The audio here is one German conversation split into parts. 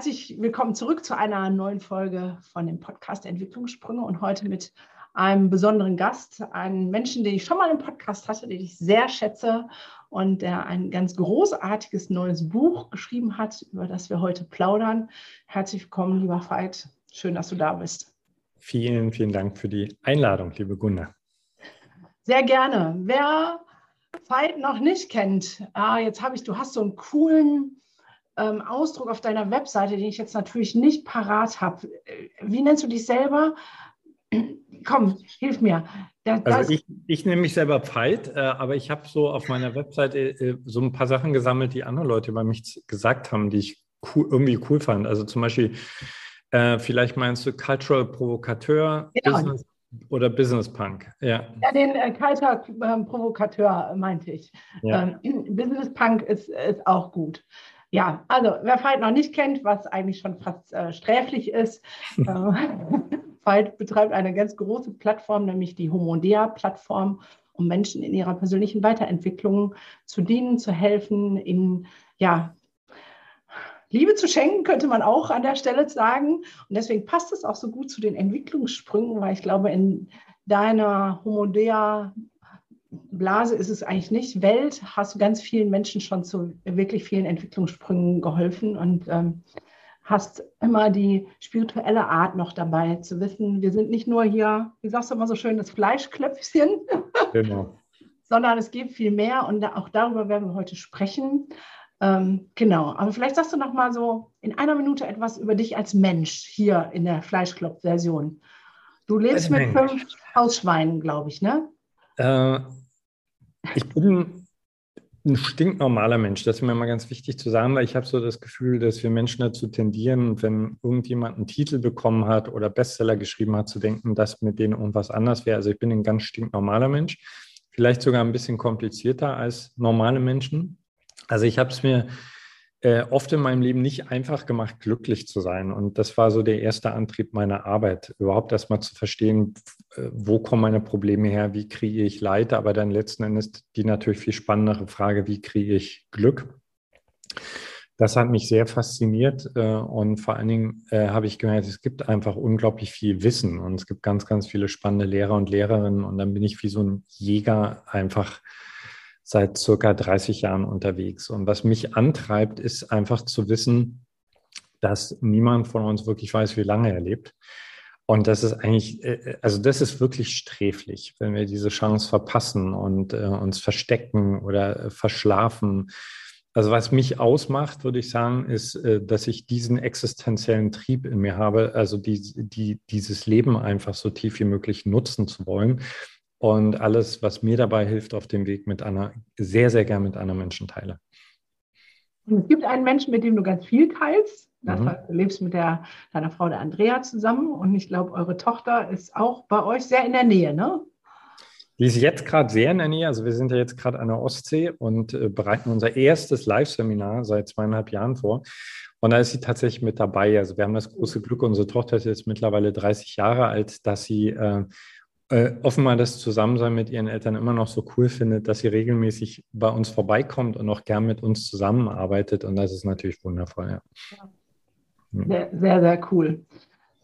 Herzlich willkommen zurück zu einer neuen Folge von dem Podcast Entwicklungssprünge und heute mit einem besonderen Gast, einen Menschen, den ich schon mal im Podcast hatte, den ich sehr schätze und der ein ganz großartiges neues Buch geschrieben hat, über das wir heute plaudern. Herzlich willkommen, lieber Veit. Schön, dass du da bist. Vielen, vielen Dank für die Einladung, liebe Gunnar. Sehr gerne. Wer Veit noch nicht kennt, ah, jetzt habe ich, du hast so einen coolen ähm, Ausdruck auf deiner Webseite, den ich jetzt natürlich nicht parat habe. Wie nennst du dich selber? Komm, hilf mir. Da, also ich, ich nenne mich selber Veit, äh, aber ich habe so auf meiner Webseite äh, so ein paar Sachen gesammelt, die andere Leute über mich gesagt haben, die ich cool, irgendwie cool fand. Also zum Beispiel, äh, vielleicht meinst du Cultural Provokateur, genau. Business oder Business Punk, ja. Ja, den äh, Cultural äh, Provokateur meinte ich. Ja. Ähm, Business Punk ist, ist auch gut. Ja, also wer Fight noch nicht kennt, was eigentlich schon fast äh, sträflich ist, äh, Fight betreibt eine ganz große Plattform, nämlich die Homodea-Plattform, um Menschen in ihrer persönlichen Weiterentwicklung zu dienen, zu helfen, in ja, Liebe zu schenken, könnte man auch an der Stelle sagen. Und deswegen passt es auch so gut zu den Entwicklungssprüngen, weil ich glaube, in deiner Homodea Blase ist es eigentlich nicht. Welt hast du ganz vielen Menschen schon zu wirklich vielen Entwicklungssprüngen geholfen und ähm, hast immer die spirituelle Art noch dabei zu wissen, wir sind nicht nur hier, wie sagst du immer so schön, das Fleischklöpfchen, genau. sondern es gibt viel mehr und auch darüber werden wir heute sprechen. Ähm, genau, aber vielleicht sagst du noch mal so in einer Minute etwas über dich als Mensch hier in der Fleischklopf-Version. Du lebst mit fünf Hausschweinen, glaube ich, ne? Äh, ich bin ein stinknormaler Mensch. Das ist mir immer ganz wichtig zu sagen, weil ich habe so das Gefühl, dass wir Menschen dazu tendieren, wenn irgendjemand einen Titel bekommen hat oder Bestseller geschrieben hat, zu denken, dass mit denen irgendwas anders wäre. Also ich bin ein ganz stinknormaler Mensch, vielleicht sogar ein bisschen komplizierter als normale Menschen. Also ich habe es mir äh, oft in meinem Leben nicht einfach gemacht, glücklich zu sein. Und das war so der erste Antrieb meiner Arbeit, überhaupt erstmal zu verstehen, äh, wo kommen meine Probleme her, wie kriege ich Leid, aber dann letzten Endes die natürlich viel spannendere Frage, wie kriege ich Glück? Das hat mich sehr fasziniert äh, und vor allen Dingen äh, habe ich gemerkt, es gibt einfach unglaublich viel Wissen und es gibt ganz, ganz viele spannende Lehrer und Lehrerinnen und dann bin ich wie so ein Jäger einfach seit circa 30 Jahren unterwegs. Und was mich antreibt, ist einfach zu wissen, dass niemand von uns wirklich weiß, wie lange er lebt. Und das ist eigentlich, äh, also das ist wirklich sträflich, wenn wir diese Chance verpassen und äh, uns verstecken oder äh, verschlafen. Also was mich ausmacht, würde ich sagen, ist, äh, dass ich diesen existenziellen Trieb in mir habe, also die, die, dieses Leben einfach so tief wie möglich nutzen zu wollen und alles, was mir dabei hilft auf dem Weg mit einer, sehr, sehr gern mit anderen Menschen teile. es gibt einen Menschen, mit dem du ganz viel teilst. Das mhm. heißt, du lebst mit der, deiner Frau, der Andrea, zusammen und ich glaube, eure Tochter ist auch bei euch sehr in der Nähe, ne? Die ist jetzt gerade sehr in der Nähe. Also wir sind ja jetzt gerade an der Ostsee und äh, bereiten unser erstes Live-Seminar seit zweieinhalb Jahren vor. Und da ist sie tatsächlich mit dabei. Also wir haben das große Glück, unsere Tochter ist jetzt mittlerweile 30 Jahre alt, dass sie äh, äh, offenbar das Zusammensein mit ihren Eltern immer noch so cool findet, dass sie regelmäßig bei uns vorbeikommt und auch gern mit uns zusammenarbeitet. Und das ist natürlich wundervoll. Ja. Sehr, sehr, sehr cool.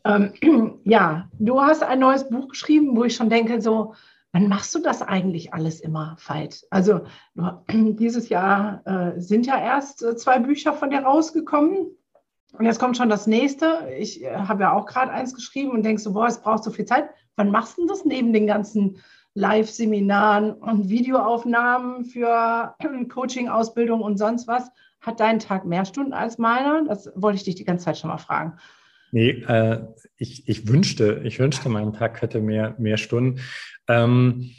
Ähm, ja, du hast ein neues Buch geschrieben, wo ich schon denke, so, wann machst du das eigentlich alles immer, Veit? Also dieses Jahr äh, sind ja erst äh, zwei Bücher von dir rausgekommen. Und jetzt kommt schon das nächste. Ich äh, habe ja auch gerade eins geschrieben und denke so, boah, es braucht so viel Zeit. Wann machst du das neben den ganzen Live-Seminaren und Videoaufnahmen für Coaching-Ausbildung und sonst was? Hat dein Tag mehr Stunden als meiner? Das wollte ich dich die ganze Zeit schon mal fragen. Nee, äh, ich, ich wünschte, ich wünschte, mein Tag hätte mehr, mehr Stunden. Ähm,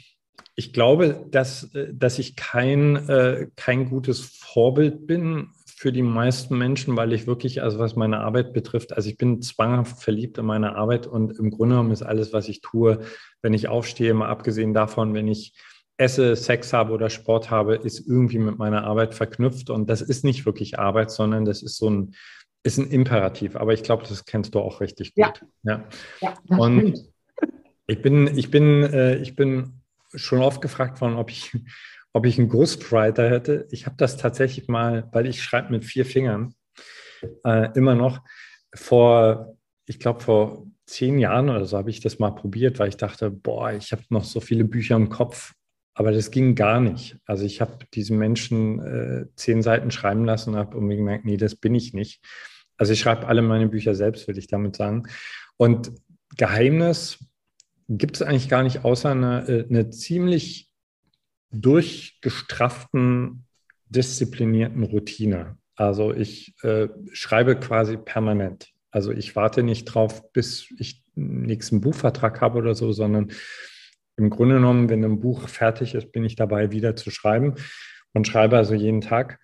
ich glaube, dass, dass ich kein, äh, kein gutes Vorbild bin für die meisten Menschen, weil ich wirklich, also was meine Arbeit betrifft, also ich bin zwanghaft verliebt in meine Arbeit und im Grunde genommen ist alles, was ich tue, wenn ich aufstehe, mal abgesehen davon, wenn ich esse, Sex habe oder Sport habe, ist irgendwie mit meiner Arbeit verknüpft. Und das ist nicht wirklich Arbeit, sondern das ist so ein, ist ein Imperativ. Aber ich glaube, das kennst du auch richtig gut. Ja, ja. ja und stimmt. ich bin, ich bin, äh, ich bin schon oft gefragt worden, ob ich, ob ich einen Ghostwriter hätte. Ich habe das tatsächlich mal, weil ich schreibe mit vier Fingern äh, immer noch vor, ich glaube, vor zehn Jahren oder so habe ich das mal probiert, weil ich dachte, boah, ich habe noch so viele Bücher im Kopf aber das ging gar nicht. Also ich habe diesen Menschen äh, zehn Seiten schreiben lassen und habe irgendwie gemerkt, nee, das bin ich nicht. Also ich schreibe alle meine Bücher selbst, würde ich damit sagen. Und Geheimnis gibt es eigentlich gar nicht, außer eine, äh, eine ziemlich durchgestrafften, disziplinierten Routine. Also ich äh, schreibe quasi permanent. Also ich warte nicht drauf, bis ich einen nächsten Buchvertrag habe oder so, sondern im Grunde genommen, wenn ein Buch fertig ist, bin ich dabei, wieder zu schreiben und schreibe also jeden Tag.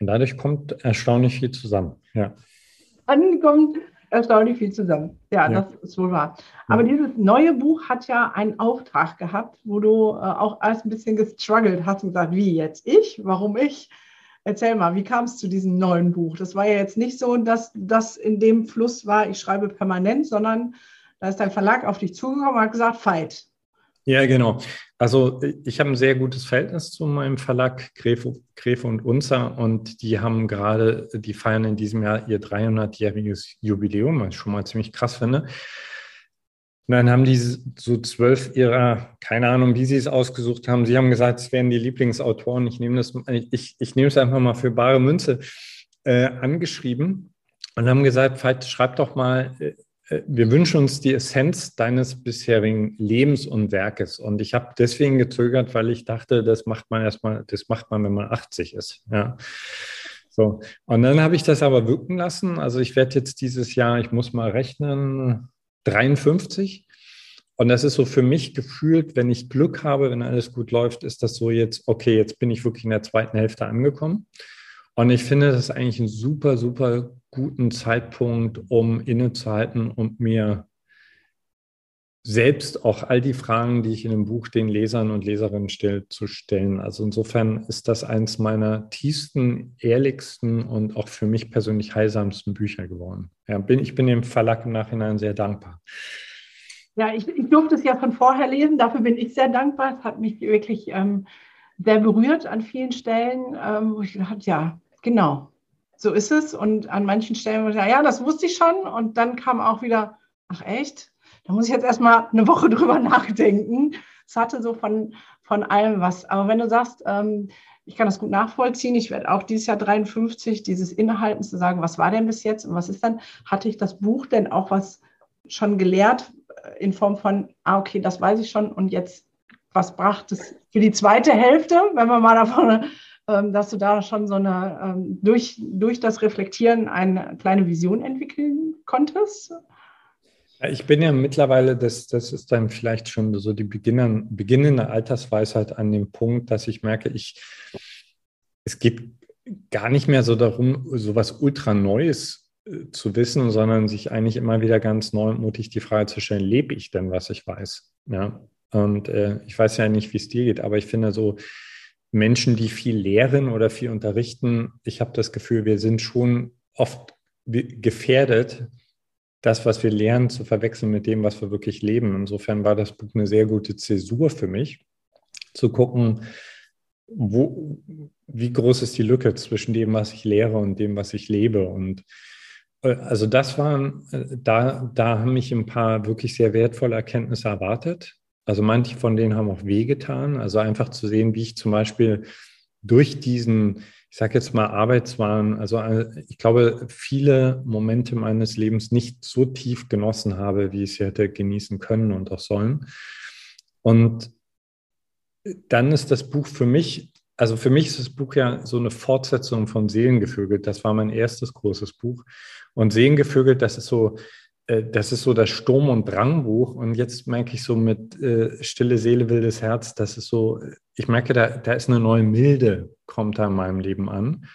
Und dadurch kommt erstaunlich viel zusammen. Ja. Dann kommt erstaunlich viel zusammen. Ja, ja. das ist wohl wahr. Aber ja. dieses neue Buch hat ja einen Auftrag gehabt, wo du äh, auch erst ein bisschen gestruggelt hast und gesagt, wie jetzt ich? Warum ich? Erzähl mal, wie kam es zu diesem neuen Buch? Das war ja jetzt nicht so, dass das in dem Fluss war, ich schreibe permanent, sondern da ist dein Verlag auf dich zugekommen und hat gesagt, fight. Ja, genau. Also ich habe ein sehr gutes Verhältnis zu meinem Verlag Gräfe, und Unzer und die haben gerade, die feiern in diesem Jahr ihr 300-jähriges Jubiläum, was ich schon mal ziemlich krass finde. Und dann haben die so zwölf ihrer, keine Ahnung, wie sie es ausgesucht haben. Sie haben gesagt, es wären die Lieblingsautoren. Ich nehme das, ich, ich nehme es einfach mal für bare Münze äh, angeschrieben und haben gesagt, schreib doch mal äh, wir wünschen uns die Essenz deines bisherigen Lebens und Werkes. Und ich habe deswegen gezögert, weil ich dachte, das macht man erstmal, das macht man, wenn man 80 ist. Ja. So. Und dann habe ich das aber wirken lassen. Also ich werde jetzt dieses Jahr, ich muss mal rechnen, 53. Und das ist so für mich gefühlt, wenn ich Glück habe, wenn alles gut läuft, ist das so jetzt, okay, jetzt bin ich wirklich in der zweiten Hälfte angekommen. Und ich finde, das eigentlich ein super, super guten Zeitpunkt, um innezuhalten und mir selbst auch all die Fragen, die ich in dem Buch den Lesern und Leserinnen stelle, zu stellen. Also insofern ist das eines meiner tiefsten, ehrlichsten und auch für mich persönlich heilsamsten Bücher geworden. Ja, bin, ich bin dem Verlag im Nachhinein sehr dankbar. Ja, ich, ich durfte es ja von vorher lesen, dafür bin ich sehr dankbar. Es hat mich wirklich ähm, sehr berührt an vielen Stellen, ähm, wo ich gedacht habe, ja, genau, so ist es. Und an manchen Stellen, ich, ja, das wusste ich schon. Und dann kam auch wieder, ach echt? Da muss ich jetzt erstmal eine Woche drüber nachdenken. Es hatte so von, von allem was. Aber wenn du sagst, ähm, ich kann das gut nachvollziehen, ich werde auch dieses Jahr 53, dieses Innehalten zu sagen, was war denn bis jetzt und was ist dann, hatte ich das Buch denn auch was schon gelehrt äh, in Form von, ah, okay, das weiß ich schon und jetzt, was bracht es für die zweite Hälfte, wenn wir mal davon dass du da schon so eine, ähm, durch, durch das Reflektieren eine kleine Vision entwickeln konntest? Ich bin ja mittlerweile, das, das ist dann vielleicht schon so die Beginner, beginnende Altersweisheit an dem Punkt, dass ich merke, ich, es geht gar nicht mehr so darum, so was ultra Neues äh, zu wissen, sondern sich eigentlich immer wieder ganz neu und mutig die Frage zu stellen, lebe ich denn, was ich weiß? Ja. Und äh, ich weiß ja nicht, wie es dir geht, aber ich finde so, Menschen, die viel lehren oder viel unterrichten, ich habe das Gefühl, wir sind schon oft gefährdet, das, was wir lernen, zu verwechseln mit dem, was wir wirklich leben. Insofern war das Buch eine sehr gute Zäsur für mich, zu gucken, wo, wie groß ist die Lücke zwischen dem, was ich lehre und dem, was ich lebe. Und äh, also das waren, äh, da, da haben mich ein paar wirklich sehr wertvolle Erkenntnisse erwartet. Also manche von denen haben auch wehgetan. Also einfach zu sehen, wie ich zum Beispiel durch diesen, ich sage jetzt mal Arbeitswahn, also äh, ich glaube, viele Momente meines Lebens nicht so tief genossen habe, wie ich sie hätte genießen können und auch sollen. Und dann ist das Buch für mich, also für mich ist das Buch ja so eine Fortsetzung von Seelengevögelt. Das war mein erstes großes Buch. Und Seelengevögelt, das ist so, das ist so das Sturm- und Drangbuch. Und jetzt merke ich so mit äh, Stille Seele, wildes Herz, das ist so, ich merke, da, da ist eine neue Milde, kommt da in meinem Leben an.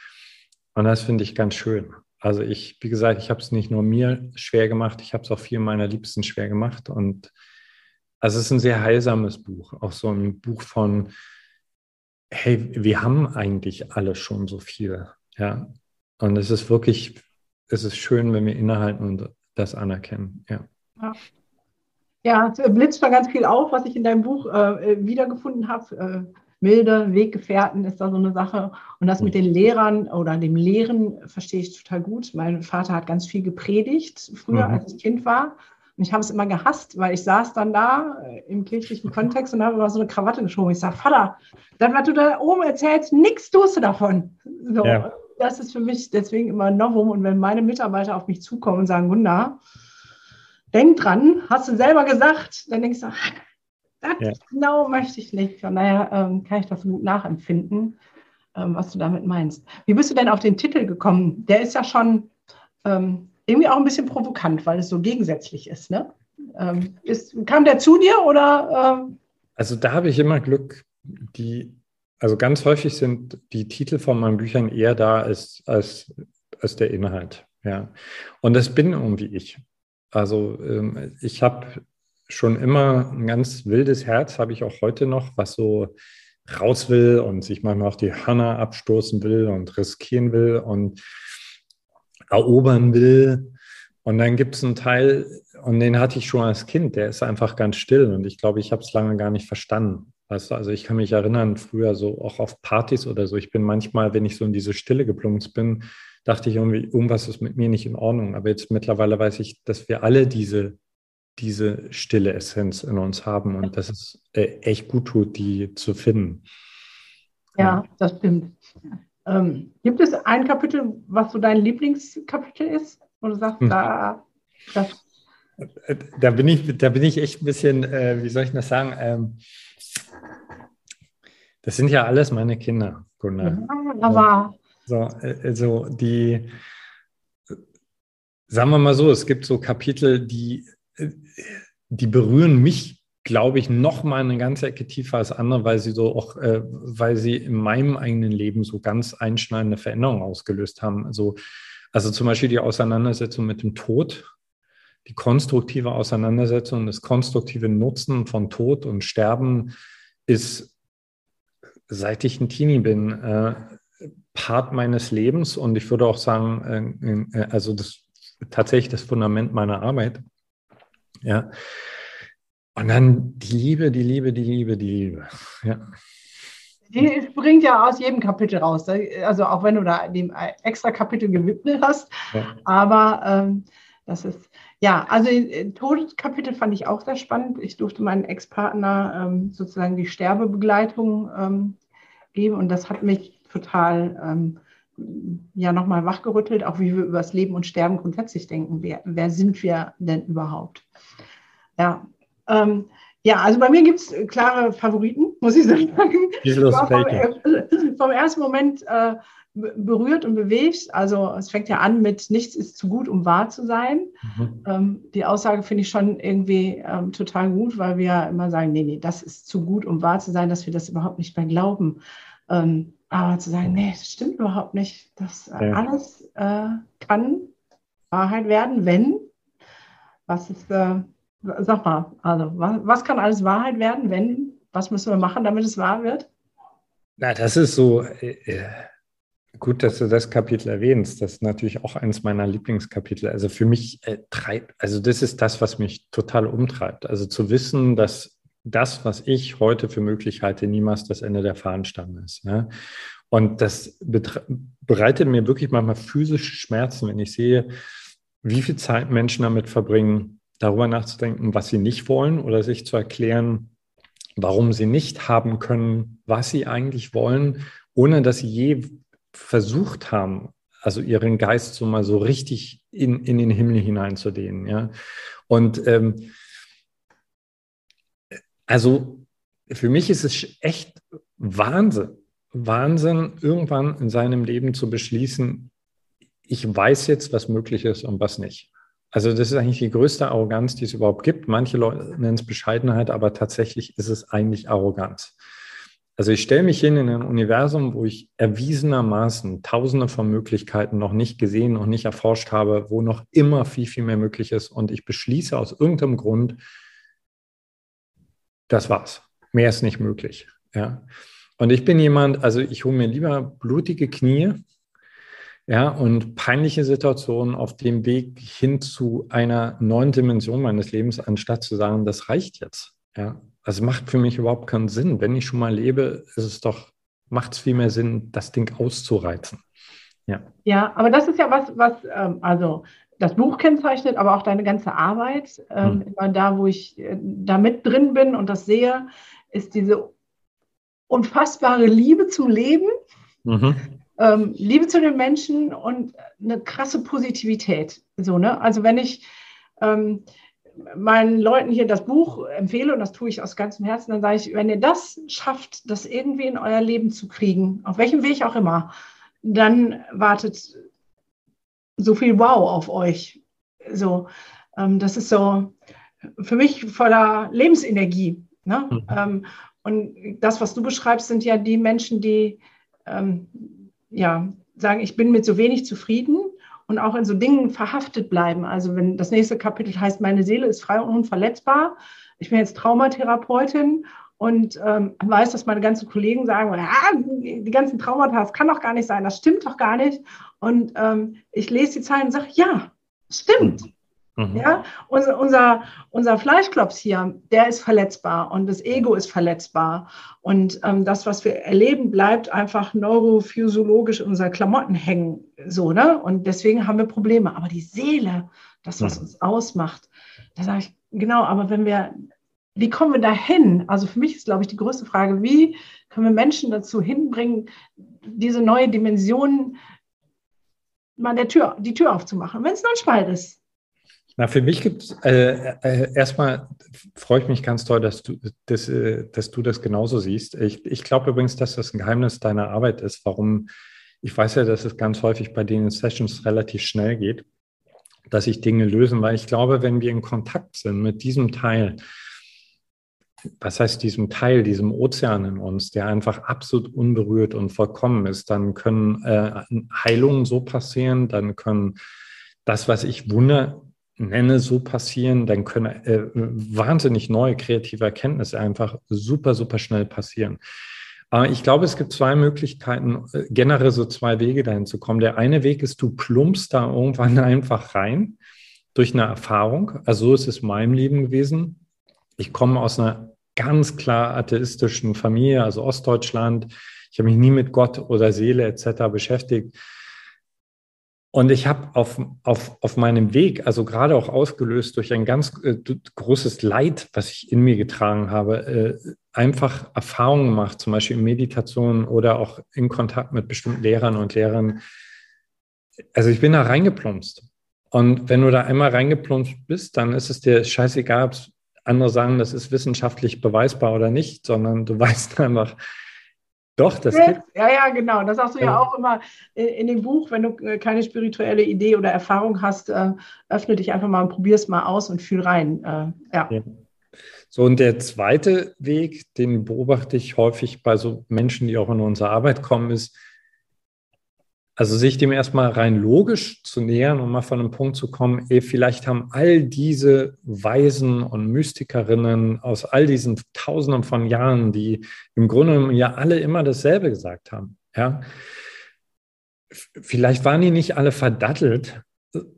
Und das finde ich ganz schön. Also ich, wie gesagt, ich habe es nicht nur mir schwer gemacht, ich habe es auch vielen meiner Liebsten schwer gemacht. Und also es ist ein sehr heilsames Buch, auch so ein Buch von, hey, wir haben eigentlich alle schon so viel. Ja. Und es ist wirklich, es ist schön, wenn wir innehalten und das anerkennen. Ja. ja. Ja, es blitzt schon ganz viel auf, was ich in deinem Buch äh, wiedergefunden habe. Äh, milde Weggefährten ist da so eine Sache. Und das mit den Lehrern oder dem Lehren verstehe ich total gut. Mein Vater hat ganz viel gepredigt früher, mhm. als ich Kind war. Und ich habe es immer gehasst, weil ich saß dann da äh, im kirchlichen Kontext und habe immer so eine Krawatte geschoben. Ich sage, Vater, das, was du da oben erzählst, nichts tust du davon. So, ja. Das ist für mich deswegen immer ein Novum. Und wenn meine Mitarbeiter auf mich zukommen und sagen, Gunda, denk dran, hast du selber gesagt, dann denkst du, das ja. genau möchte ich nicht. Von daher ähm, kann ich das gut nachempfinden, ähm, was du damit meinst. Wie bist du denn auf den Titel gekommen? Der ist ja schon ähm, irgendwie auch ein bisschen provokant, weil es so gegensätzlich ist. Ne? Ähm, ist kam der zu dir oder? Ähm? Also da habe ich immer Glück, die, also ganz häufig sind die Titel von meinen Büchern eher da als, als, als der Inhalt. Ja. Und das bin irgendwie ich. Also ähm, ich habe schon immer ein ganz wildes Herz, habe ich auch heute noch, was so raus will und sich manchmal auch die Hörner abstoßen will und riskieren will und erobern will. Und dann gibt es einen Teil, und den hatte ich schon als Kind, der ist einfach ganz still. Und ich glaube, ich habe es lange gar nicht verstanden. Weißt du, also ich kann mich erinnern, früher so auch auf Partys oder so. Ich bin manchmal, wenn ich so in diese Stille geplumpst bin, dachte ich irgendwie, irgendwas ist mit mir nicht in Ordnung. Aber jetzt mittlerweile weiß ich, dass wir alle diese, diese stille Essenz in uns haben und dass es äh, echt gut tut, die zu finden. Ja, das stimmt. Ähm, gibt es ein Kapitel, was so dein Lieblingskapitel ist? Wo du sagst, hm. da, das äh, da bin ich, da bin ich echt ein bisschen, äh, wie soll ich das sagen? Ähm, das sind ja alles meine Kinder, Gunnar. Ja, aber so, also die, sagen wir mal so, es gibt so Kapitel, die, die berühren mich, glaube ich, noch mal eine ganze Ecke tiefer als andere, weil sie so auch, äh, weil sie in meinem eigenen Leben so ganz einschneidende Veränderungen ausgelöst haben. Also, also zum Beispiel die Auseinandersetzung mit dem Tod, die konstruktive Auseinandersetzung, das konstruktive Nutzen von Tod und Sterben ist, seit ich ein Teenie bin, äh, Part meines Lebens und ich würde auch sagen, äh, äh, also das tatsächlich das Fundament meiner Arbeit. Ja. Und dann die Liebe, die Liebe, die Liebe, die Liebe. Ja. Die springt ja aus jedem Kapitel raus. Also auch wenn du da dem extra Kapitel gewidmet hast. Ja. Aber ähm, das ist, ja, also Todeskapitel fand ich auch sehr spannend. Ich durfte meinen Ex-Partner ähm, sozusagen die Sterbebegleitung ähm, geben und das hat mich total ähm, ja nochmal wachgerüttelt, auch wie wir über das Leben und Sterben grundsätzlich denken. Wer, wer sind wir denn überhaupt? Ja, ähm, ja, also bei mir gibt es klare Favoriten, muss ich sagen. Vom, vom, ersten Moment äh, berührt und bewegt. Also es fängt ja an mit nichts ist zu gut, um wahr zu sein. Mhm. Ähm, die Aussage finde ich schon irgendwie ähm, total gut, weil wir immer sagen, nee, nee, das ist zu gut, um wahr zu sein, dass wir das überhaupt nicht mehr glauben. Ähm, aber zu sagen, nee, das stimmt überhaupt nicht. Das äh, ja. alles äh, kann Wahrheit werden, wenn. Was ist, äh, sag mal, also was, was kann alles Wahrheit werden, wenn? Was müssen wir machen, damit es wahr wird? Na, das ist so äh, äh, gut, dass du das Kapitel erwähnst. Das ist natürlich auch eines meiner Lieblingskapitel. Also für mich äh, treibt, also das ist das, was mich total umtreibt. Also zu wissen, dass das, was ich heute für möglich halte, niemals das Ende der Fahnenstange ist. Ja? Und das bereitet mir wirklich manchmal physische Schmerzen, wenn ich sehe, wie viel Zeit Menschen damit verbringen, darüber nachzudenken, was sie nicht wollen oder sich zu erklären, warum sie nicht haben können, was sie eigentlich wollen, ohne dass sie je versucht haben, also ihren Geist so mal so richtig in, in den Himmel hineinzudehnen. Ja? Und ähm, also für mich ist es echt Wahnsinn, Wahnsinn, irgendwann in seinem Leben zu beschließen, ich weiß jetzt, was möglich ist und was nicht. Also das ist eigentlich die größte Arroganz, die es überhaupt gibt. Manche Leute nennen es Bescheidenheit, aber tatsächlich ist es eigentlich Arroganz. Also ich stelle mich hin in ein Universum, wo ich erwiesenermaßen tausende von Möglichkeiten noch nicht gesehen, noch nicht erforscht habe, wo noch immer viel, viel mehr möglich ist. Und ich beschließe aus irgendeinem Grund, das war's. Mehr ist nicht möglich. Ja. Und ich bin jemand, also ich hole mir lieber blutige Knie, ja, und peinliche Situationen auf dem Weg hin zu einer neuen Dimension meines Lebens, anstatt zu sagen, das reicht jetzt. Ja, das macht für mich überhaupt keinen Sinn. Wenn ich schon mal lebe, ist es doch, macht es viel mehr Sinn, das Ding auszureizen. Ja. ja, aber das ist ja was, was ähm, also das Buch kennzeichnet, aber auch deine ganze Arbeit. Ähm, hm. Immer da, wo ich äh, da mit drin bin und das sehe, ist diese unfassbare Liebe zum Leben, mhm. ähm, Liebe zu den Menschen und eine krasse Positivität. So, ne? Also wenn ich ähm, meinen Leuten hier das Buch empfehle, und das tue ich aus ganzem Herzen, dann sage ich, wenn ihr das schafft, das irgendwie in euer Leben zu kriegen, auf welchem Weg auch immer, dann wartet so viel Wow auf euch. So, ähm, das ist so für mich voller Lebensenergie. Ne? Mhm. Ähm, und das, was du beschreibst, sind ja die Menschen, die ähm, ja, sagen, ich bin mit so wenig zufrieden und auch in so Dingen verhaftet bleiben. Also wenn das nächste Kapitel heißt, meine Seele ist frei und unverletzbar. Ich bin jetzt Traumatherapeutin und ähm, weiß, dass meine ganzen Kollegen sagen, ah, die ganzen Traumata, das kann doch gar nicht sein, das stimmt doch gar nicht. Und ähm, ich lese die Zahlen und sage, ja, stimmt. Mhm. Ja, unser, unser, unser Fleischklops hier, der ist verletzbar und das Ego ist verletzbar. Und ähm, das, was wir erleben, bleibt einfach neurophysiologisch in unseren Klamotten hängen. So, ne? Und deswegen haben wir Probleme. Aber die Seele, das, was mhm. uns ausmacht, da sage ich, genau, aber wenn wir, wie kommen wir dahin? Also für mich ist, glaube ich, die größte Frage, wie können wir Menschen dazu hinbringen, diese neue Dimension mal der Tür, die Tür aufzumachen, wenn es nur ein Spalt ist. Na, für mich gibt es äh, äh, erstmal freue ich mich ganz toll, dass du, dass, äh, dass du das genauso siehst. Ich, ich glaube übrigens, dass das ein Geheimnis deiner Arbeit ist, warum ich weiß ja, dass es ganz häufig bei den Sessions relativ schnell geht, dass sich Dinge lösen, weil ich glaube, wenn wir in Kontakt sind mit diesem Teil, was heißt diesem Teil, diesem Ozean in uns, der einfach absolut unberührt und vollkommen ist, dann können äh, Heilungen so passieren, dann können das, was ich Wunder nenne, so passieren, dann können äh, wahnsinnig neue kreative Erkenntnisse einfach super, super schnell passieren. Aber ich glaube, es gibt zwei Möglichkeiten, äh, generell so zwei Wege dahin zu kommen. Der eine Weg ist, du plumpst da irgendwann einfach rein durch eine Erfahrung. Also so ist es in meinem Leben gewesen. Ich komme aus einer ganz klar atheistischen Familie, also Ostdeutschland. Ich habe mich nie mit Gott oder Seele etc. beschäftigt. Und ich habe auf, auf, auf meinem Weg, also gerade auch ausgelöst durch ein ganz äh, großes Leid, was ich in mir getragen habe, äh, einfach Erfahrungen gemacht, zum Beispiel in Meditation oder auch in Kontakt mit bestimmten Lehrern und Lehrern. Also ich bin da reingeplumpst. Und wenn du da einmal reingeplumpst bist, dann ist es dir scheißegal, ob andere sagen, das ist wissenschaftlich beweisbar oder nicht, sondern du weißt einfach, doch, das gibt Ja, ja, genau. Das sagst du ja, auch immer in dem Buch, wenn du äh, keine spirituelle Idee oder Erfahrung hast, äh, öffne dich einfach mal und probier es mal aus und fühl rein. Äh, ja. ja. So, und der zweite Weg, den beobachte ich häufig bei so Menschen, die auch in unsere Arbeit kommen, ist, also sich dem erstmal rein logisch zu nähern und mal von einem Punkt zu kommen, ey, vielleicht haben all diese Weisen und Mystikerinnen aus all diesen Tausenden von Jahren, die im Grunde ja alle immer dasselbe gesagt haben, ja, vielleicht waren die nicht alle verdattelt,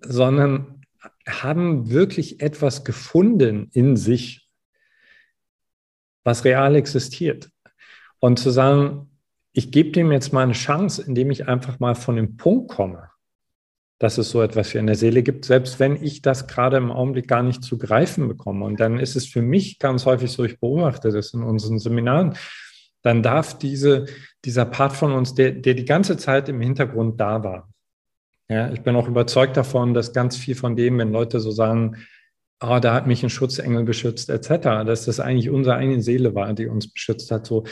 sondern haben wirklich etwas gefunden in sich, was real existiert. Und zu sagen, ich gebe dem jetzt mal eine Chance, indem ich einfach mal von dem Punkt komme, dass es so etwas wie in der Seele gibt, selbst wenn ich das gerade im Augenblick gar nicht zu greifen bekomme. Und dann ist es für mich ganz häufig so, ich beobachte das in unseren Seminaren, dann darf diese, dieser Part von uns, der, der die ganze Zeit im Hintergrund da war. Ja, ich bin auch überzeugt davon, dass ganz viel von dem, wenn Leute so sagen, oh, da hat mich ein Schutzengel beschützt, etc., dass das eigentlich unsere eigene Seele war, die uns beschützt hat. So,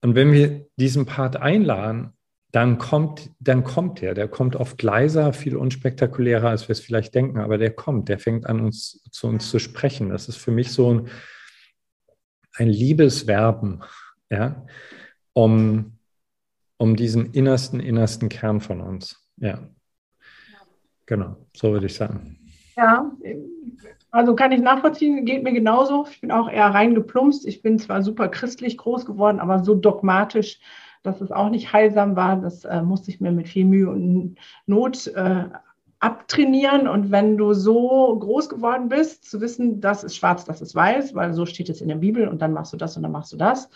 und wenn wir diesen Part einladen, dann kommt, dann kommt der. Der kommt oft leiser, viel unspektakulärer, als wir es vielleicht denken, aber der kommt, der fängt an, uns zu uns zu sprechen. Das ist für mich so ein, ein Liebesverben, ja. um, um diesen innersten, innersten Kern von uns. Ja. Genau, so würde ich sagen. Ja, also kann ich nachvollziehen, geht mir genauso. Ich bin auch eher reingeplumpst. Ich bin zwar super christlich groß geworden, aber so dogmatisch, dass es auch nicht heilsam war. Das äh, musste ich mir mit viel Mühe und Not äh, abtrainieren. Und wenn du so groß geworden bist, zu wissen, das ist schwarz, das ist weiß, weil so steht es in der Bibel und dann machst du das und dann machst du das.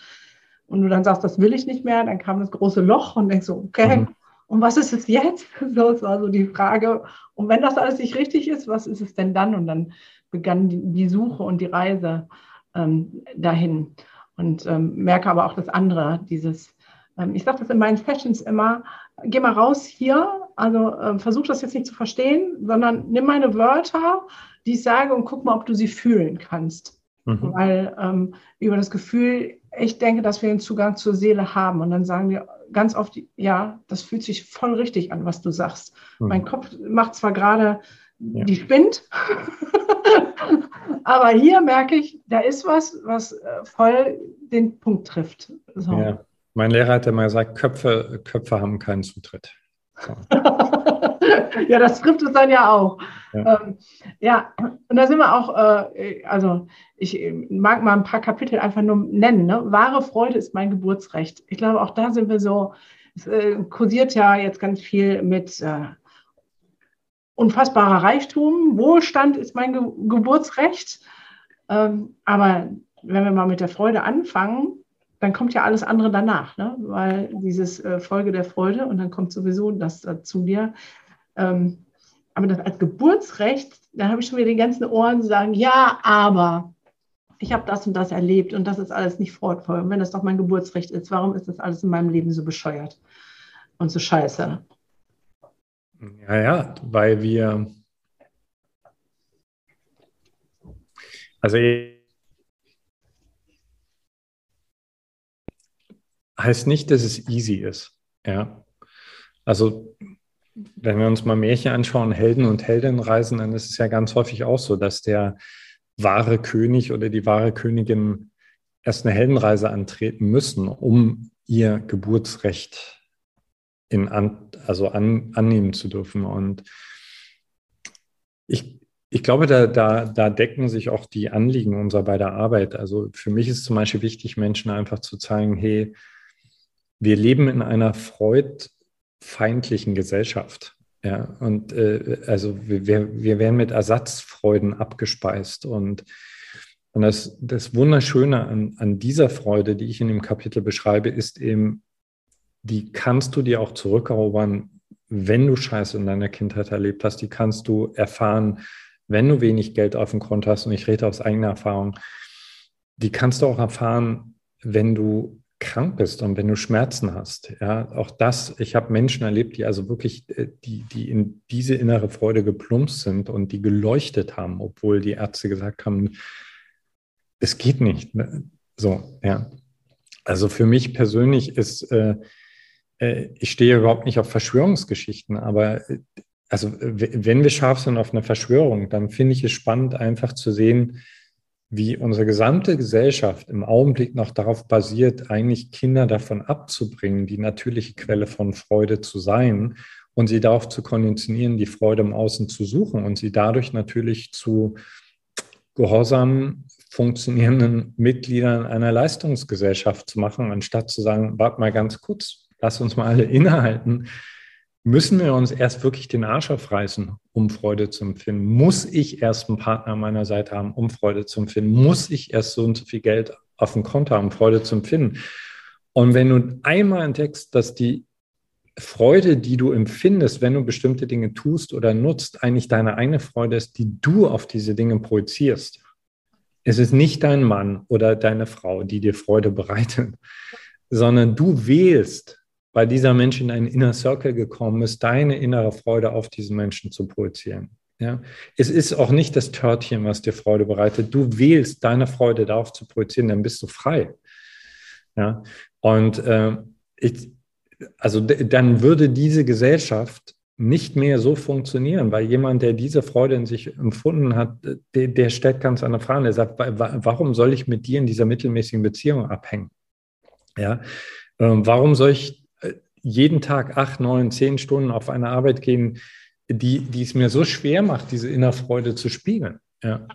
Und du dann sagst, das will ich nicht mehr, dann kam das große Loch und denkst so, okay, mhm. und was ist es jetzt? So, das war so die Frage. Und wenn das alles nicht richtig ist, was ist es denn dann? Und dann begann die, die Suche und die Reise ähm, dahin. Und ähm, merke aber auch das andere, dieses, ähm, ich sage das in meinen Sessions immer, geh mal raus hier, also äh, versuch das jetzt nicht zu verstehen, sondern nimm meine Wörter, die ich sage und guck mal, ob du sie fühlen kannst. Mhm. Weil ähm, über das Gefühl, ich denke, dass wir einen Zugang zur Seele haben. Und dann sagen wir ganz oft, ja, das fühlt sich voll richtig an, was du sagst. Mhm. Mein Kopf macht zwar gerade, ja. die spinnt, aber hier merke ich, da ist was, was äh, voll den Punkt trifft. So. Ja. Mein Lehrer hat immer gesagt, Köpfe, Köpfe haben keinen Zutritt. ja, das trifft es dann ja auch. Ja, ähm, ja. und da sind wir auch, äh, also ich mag mal ein paar Kapitel einfach nur nennen. Ne? Wahre Freude ist mein Geburtsrecht. Ich glaube, auch da sind wir so, es äh, kursiert ja jetzt ganz viel mit äh, unfassbarer Reichtum. Wohlstand ist mein Ge Geburtsrecht. Ähm, aber wenn wir mal mit der Freude anfangen, dann kommt ja alles andere danach, ne? weil dieses äh, Folge der Freude und dann kommt sowieso das äh, zu dir. Ähm, aber das als Geburtsrecht, da habe ich schon wieder die ganzen Ohren zu sagen, ja, aber ich habe das und das erlebt und das ist alles nicht freudvoll. Und wenn das doch mein Geburtsrecht ist, warum ist das alles in meinem Leben so bescheuert und so scheiße? Ja, ja, weil wir, also heißt nicht, dass es easy ist. Ja. Also, wenn wir uns mal Märchen anschauen, Helden und Heldinnenreisen, dann ist es ja ganz häufig auch so, dass der wahre König oder die wahre Königin erst eine Heldenreise antreten müssen, um ihr Geburtsrecht in an, also an, annehmen zu dürfen. Und ich, ich glaube, da, da, da decken sich auch die Anliegen unserer beider Arbeit. Also für mich ist zum Beispiel wichtig, Menschen einfach zu zeigen, hey, wir leben in einer freudfeindlichen Gesellschaft. Ja, und äh, also wir, wir werden mit Ersatzfreuden abgespeist. Und, und das, das Wunderschöne an, an dieser Freude, die ich in dem Kapitel beschreibe, ist eben, die kannst du dir auch zurückerobern, wenn du Scheiße in deiner Kindheit erlebt hast. Die kannst du erfahren, wenn du wenig Geld auf dem Konto hast. Und ich rede aus eigener Erfahrung. Die kannst du auch erfahren, wenn du krank bist und wenn du Schmerzen hast, ja, auch das, ich habe Menschen erlebt, die also wirklich, äh, die, die in diese innere Freude geplumpst sind und die geleuchtet haben, obwohl die Ärzte gesagt haben, es geht nicht. Ne? So, ja. Also für mich persönlich ist, äh, ich stehe überhaupt nicht auf Verschwörungsgeschichten, aber äh, also wenn wir scharf sind auf eine Verschwörung, dann finde ich es spannend, einfach zu sehen, wie unsere gesamte Gesellschaft im Augenblick noch darauf basiert, eigentlich Kinder davon abzubringen, die natürliche Quelle von Freude zu sein und sie darauf zu konditionieren, die Freude im Außen zu suchen und sie dadurch natürlich zu gehorsamen, funktionierenden Mitgliedern einer Leistungsgesellschaft zu machen, anstatt zu sagen, warte mal ganz kurz, lass uns mal alle innehalten müssen wir uns erst wirklich den Arsch aufreißen, um Freude zu empfinden? Muss ich erst einen Partner an meiner Seite haben, um Freude zu empfinden? Muss ich erst so und so viel Geld auf dem Konto haben, um Freude zu empfinden? Und wenn du einmal entdeckst, dass die Freude, die du empfindest, wenn du bestimmte Dinge tust oder nutzt, eigentlich deine eigene Freude ist, die du auf diese Dinge projizierst. Es ist nicht dein Mann oder deine Frau, die dir Freude bereitet, sondern du wählst, weil dieser Mensch in einen Inner Circle gekommen ist, deine innere Freude auf diesen Menschen zu projizieren. Ja? Es ist auch nicht das Törtchen, was dir Freude bereitet. Du wählst deine Freude darauf zu projizieren, dann bist du frei. Ja? Und äh, ich, also dann würde diese Gesellschaft nicht mehr so funktionieren, weil jemand, der diese Freude in sich empfunden hat, der, der stellt ganz andere Fragen. Er sagt, warum soll ich mit dir in dieser mittelmäßigen Beziehung abhängen? Ja, Ähm, warum soll ich jeden Tag acht, neun, zehn Stunden auf eine Arbeit gehen, die, die es mir so schwer macht, diese Innerfreude zu spiegeln? Ja.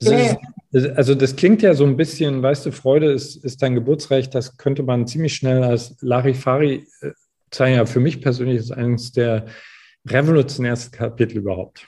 Das ist, also das klingt ja so ein bisschen, weißt du, Freude ist, ist dein Geburtsrecht, das könnte man ziemlich schnell als Larifari äh, zeigen. Ja, für mich persönlich ist eines der revolutionärsten Kapitel überhaupt.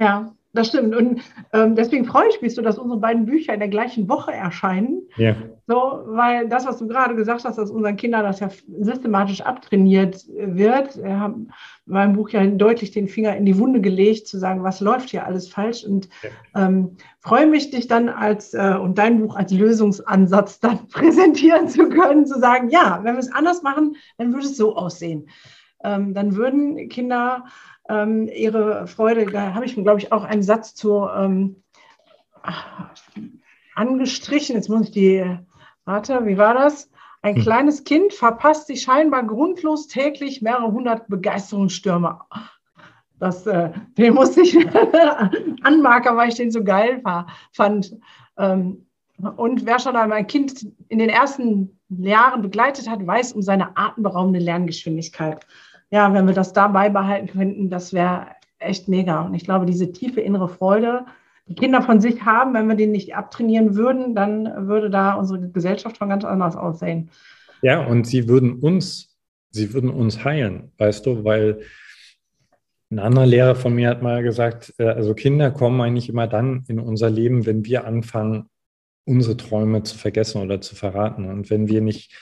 Ja, das stimmt. Und ähm, deswegen freue ich mich so, dass unsere beiden Bücher in der gleichen Woche erscheinen. Ja. So, weil das, was du gerade gesagt hast, dass unseren Kindern das ja systematisch abtrainiert wird. Wir haben in meinem Buch ja deutlich den Finger in die Wunde gelegt, zu sagen, was läuft hier alles falsch. Und ja. ähm, freue mich, dich dann als äh, und dein Buch als Lösungsansatz dann präsentieren zu können, zu sagen, ja, wenn wir es anders machen, dann würde es so aussehen. Ähm, dann würden Kinder ähm, ihre Freude, da habe ich, glaube ich, auch einen Satz zu ähm, angestrichen. Jetzt muss ich die, warte, wie war das? Ein hm. kleines Kind verpasst sich scheinbar grundlos täglich mehrere hundert Begeisterungsstürme. Das, äh, den musste ich anmarken, weil ich den so geil war, fand. Ähm, und wer schon einmal ein Kind in den ersten Jahren begleitet hat, weiß um seine atemberaubende Lerngeschwindigkeit ja, wenn wir das da beibehalten könnten, das wäre echt mega. Und ich glaube, diese tiefe innere Freude, die Kinder von sich haben, wenn wir den nicht abtrainieren würden, dann würde da unsere Gesellschaft schon ganz anders aussehen. Ja, und sie würden uns, sie würden uns heilen, weißt du, weil ein anderer Lehrer von mir hat mal gesagt, äh, also Kinder kommen eigentlich immer dann in unser Leben, wenn wir anfangen, unsere Träume zu vergessen oder zu verraten. Und wenn wir nicht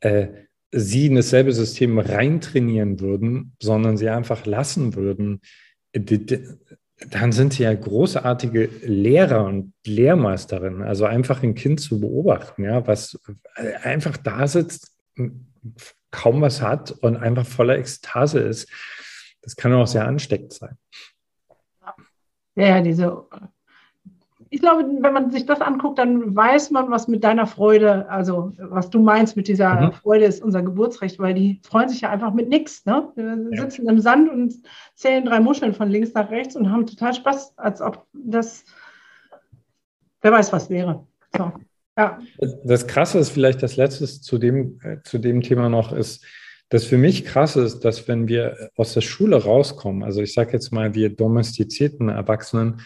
äh, sie in dasselbe System reintrainieren würden, sondern sie einfach lassen würden, dann sind sie ja großartige Lehrer und Lehrmeisterinnen. Also einfach ein Kind zu beobachten, ja, was einfach da sitzt, kaum was hat und einfach voller Ekstase ist. Das kann auch sehr ansteckend sein. Ja, diese ich glaube, wenn man sich das anguckt, dann weiß man, was mit deiner Freude, also was du meinst mit dieser mhm. Freude, ist unser Geburtsrecht, weil die freuen sich ja einfach mit nichts. Ne? Wir ja. sitzen im Sand und zählen drei Muscheln von links nach rechts und haben total Spaß, als ob das, wer weiß, was wäre. So, ja. Das Krasse ist vielleicht das Letzte zu dem, äh, zu dem Thema noch, ist, das für mich krass ist, dass wenn wir aus der Schule rauskommen, also ich sage jetzt mal, wir domestizierten Erwachsenen,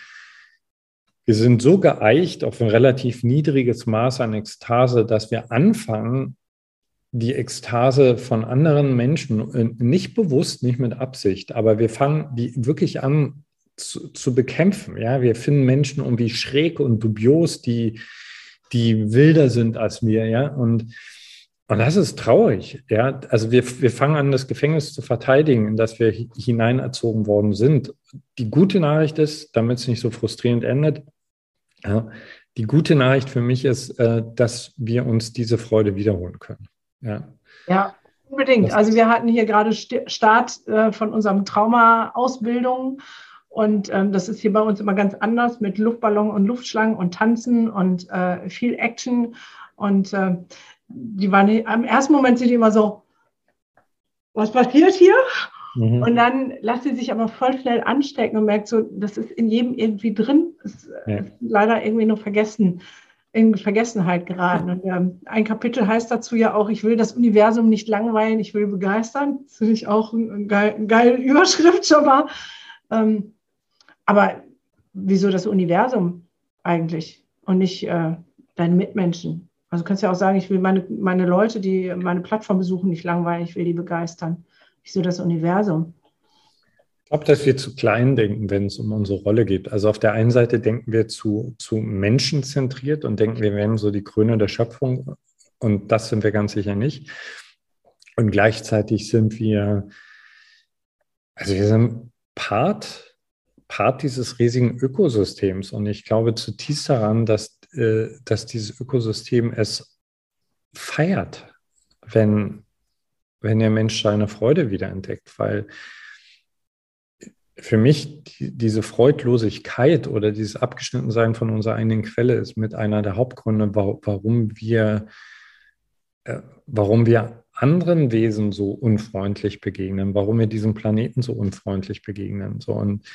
wir sind so geeicht auf ein relativ niedriges Maß an Ekstase, dass wir anfangen, die Ekstase von anderen Menschen äh, nicht bewusst, nicht mit Absicht, aber wir fangen die wirklich an zu, zu bekämpfen. Ja, wir finden Menschen irgendwie schräg und dubios, die, die wilder sind als wir. Ja, und, und das ist traurig. Ja, also wir, wir fangen an, das Gefängnis zu verteidigen, in das wir hineinerzogen worden sind. Die gute Nachricht ist, damit es nicht so frustrierend endet, ja, die gute Nachricht für mich ist, äh, dass wir uns diese Freude wiederholen können. Ja, ja unbedingt. Also wir hatten hier gerade Start äh, von unserem Trauma-Ausbildung. Und ähm, das ist hier bei uns immer ganz anders mit Luftballon und Luftschlangen und Tanzen und äh, viel Action. Und die waren im ersten Moment sind die immer so, was passiert hier? Mhm. Und dann lässt sie sich aber voll schnell anstecken und merkt so, das ist in jedem irgendwie drin. Das ja. ist leider irgendwie nur vergessen, in Vergessenheit geraten. Und ähm, ein Kapitel heißt dazu ja auch, ich will das Universum nicht langweilen, ich will begeistern. Das finde ich auch eine geil, geile Überschrift schon mal. Ähm, aber wieso das Universum eigentlich und nicht äh, deine Mitmenschen? Also du kannst ja auch sagen, ich will meine, meine Leute, die meine Plattform besuchen, nicht langweilen, ich will die begeistern. Wieso das Universum? Ich glaube, dass wir zu klein denken, wenn es um unsere Rolle geht. Also auf der einen Seite denken wir zu, zu menschenzentriert und denken, wir wären so die Krone der Schöpfung. Und das sind wir ganz sicher nicht. Und gleichzeitig sind wir, also wir sind Part, Part dieses riesigen Ökosystems. Und ich glaube zutiefst daran, dass, äh, dass dieses Ökosystem es feiert, wenn wenn der Mensch seine Freude wiederentdeckt, weil für mich die, diese Freudlosigkeit oder dieses Abgeschnittensein von unserer eigenen Quelle ist mit einer der Hauptgründe, warum wir, äh, warum wir anderen Wesen so unfreundlich begegnen, warum wir diesem Planeten so unfreundlich begegnen. So und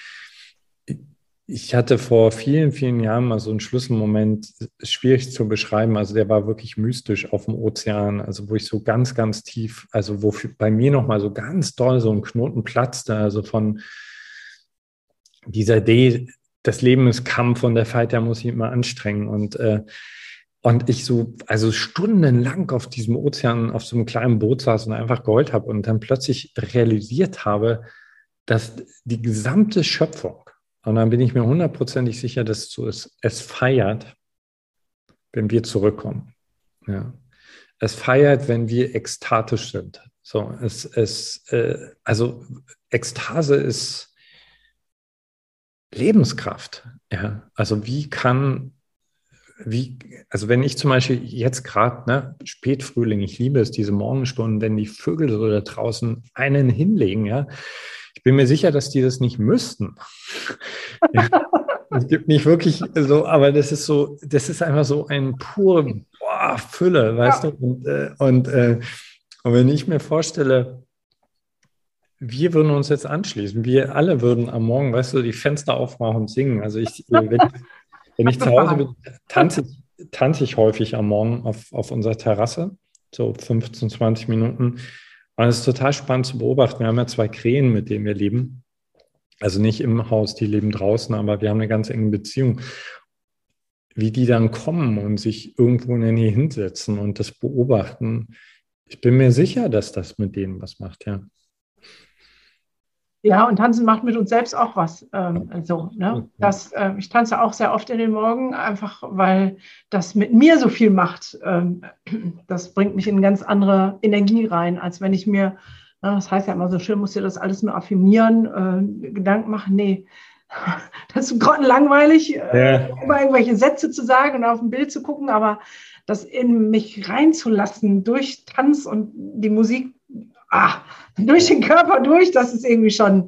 ich hatte vor vielen, vielen Jahren mal so einen Schlüsselmoment, schwierig zu beschreiben. Also der war wirklich mystisch auf dem Ozean, also wo ich so ganz, ganz tief, also wo bei mir nochmal so ganz doll so ein Knoten platzte, also von dieser Idee, das Leben ist Kampf und der Fighter muss sich immer anstrengen. Und, äh, und ich so, also stundenlang auf diesem Ozean, auf so einem kleinen Boot saß und einfach geheult habe und dann plötzlich realisiert habe, dass die gesamte Schöpfung, und dann bin ich mir hundertprozentig sicher, dass es so ist, es feiert, wenn wir zurückkommen. Ja. Es feiert, wenn wir ekstatisch sind. So, es, es, äh, also Ekstase ist Lebenskraft. Ja, also wie kann, wie, also wenn ich zum Beispiel jetzt gerade, ne, Spätfrühling, ich liebe es, diese Morgenstunden, wenn die Vögel so da draußen einen hinlegen, ja, bin mir sicher, dass die das nicht müssten. ja, gibt nicht wirklich so, aber das ist so, das ist einfach so ein pure boah, Fülle, weißt ja. du? Und, äh, und, äh, und wenn ich mir vorstelle, wir würden uns jetzt anschließen. Wir alle würden am Morgen, weißt du, die Fenster aufmachen und singen. Also ich, wenn, wenn ich zu Hause bin, tanze ich, tanze ich häufig am Morgen auf, auf unserer Terrasse, so 15, 20 Minuten. Und es ist total spannend zu beobachten. Wir haben ja zwei Krähen, mit denen wir leben. Also nicht im Haus, die leben draußen, aber wir haben eine ganz enge Beziehung. Wie die dann kommen und sich irgendwo in der Nähe hinsetzen und das beobachten. Ich bin mir sicher, dass das mit denen was macht, ja. Ja, und Tanzen macht mit uns selbst auch was. Ähm, so, ne? das, äh, ich tanze auch sehr oft in den Morgen, einfach weil das mit mir so viel macht. Ähm, das bringt mich in eine ganz andere Energie rein, als wenn ich mir, na, das heißt ja immer so schön, muss dir das alles nur affirmieren, äh, Gedanken machen. Nee, das ist grottenlangweilig, äh, ja. immer irgendwelche Sätze zu sagen und auf ein Bild zu gucken, aber das in mich reinzulassen durch Tanz und die Musik ah, durch den Körper durch, das ist irgendwie schon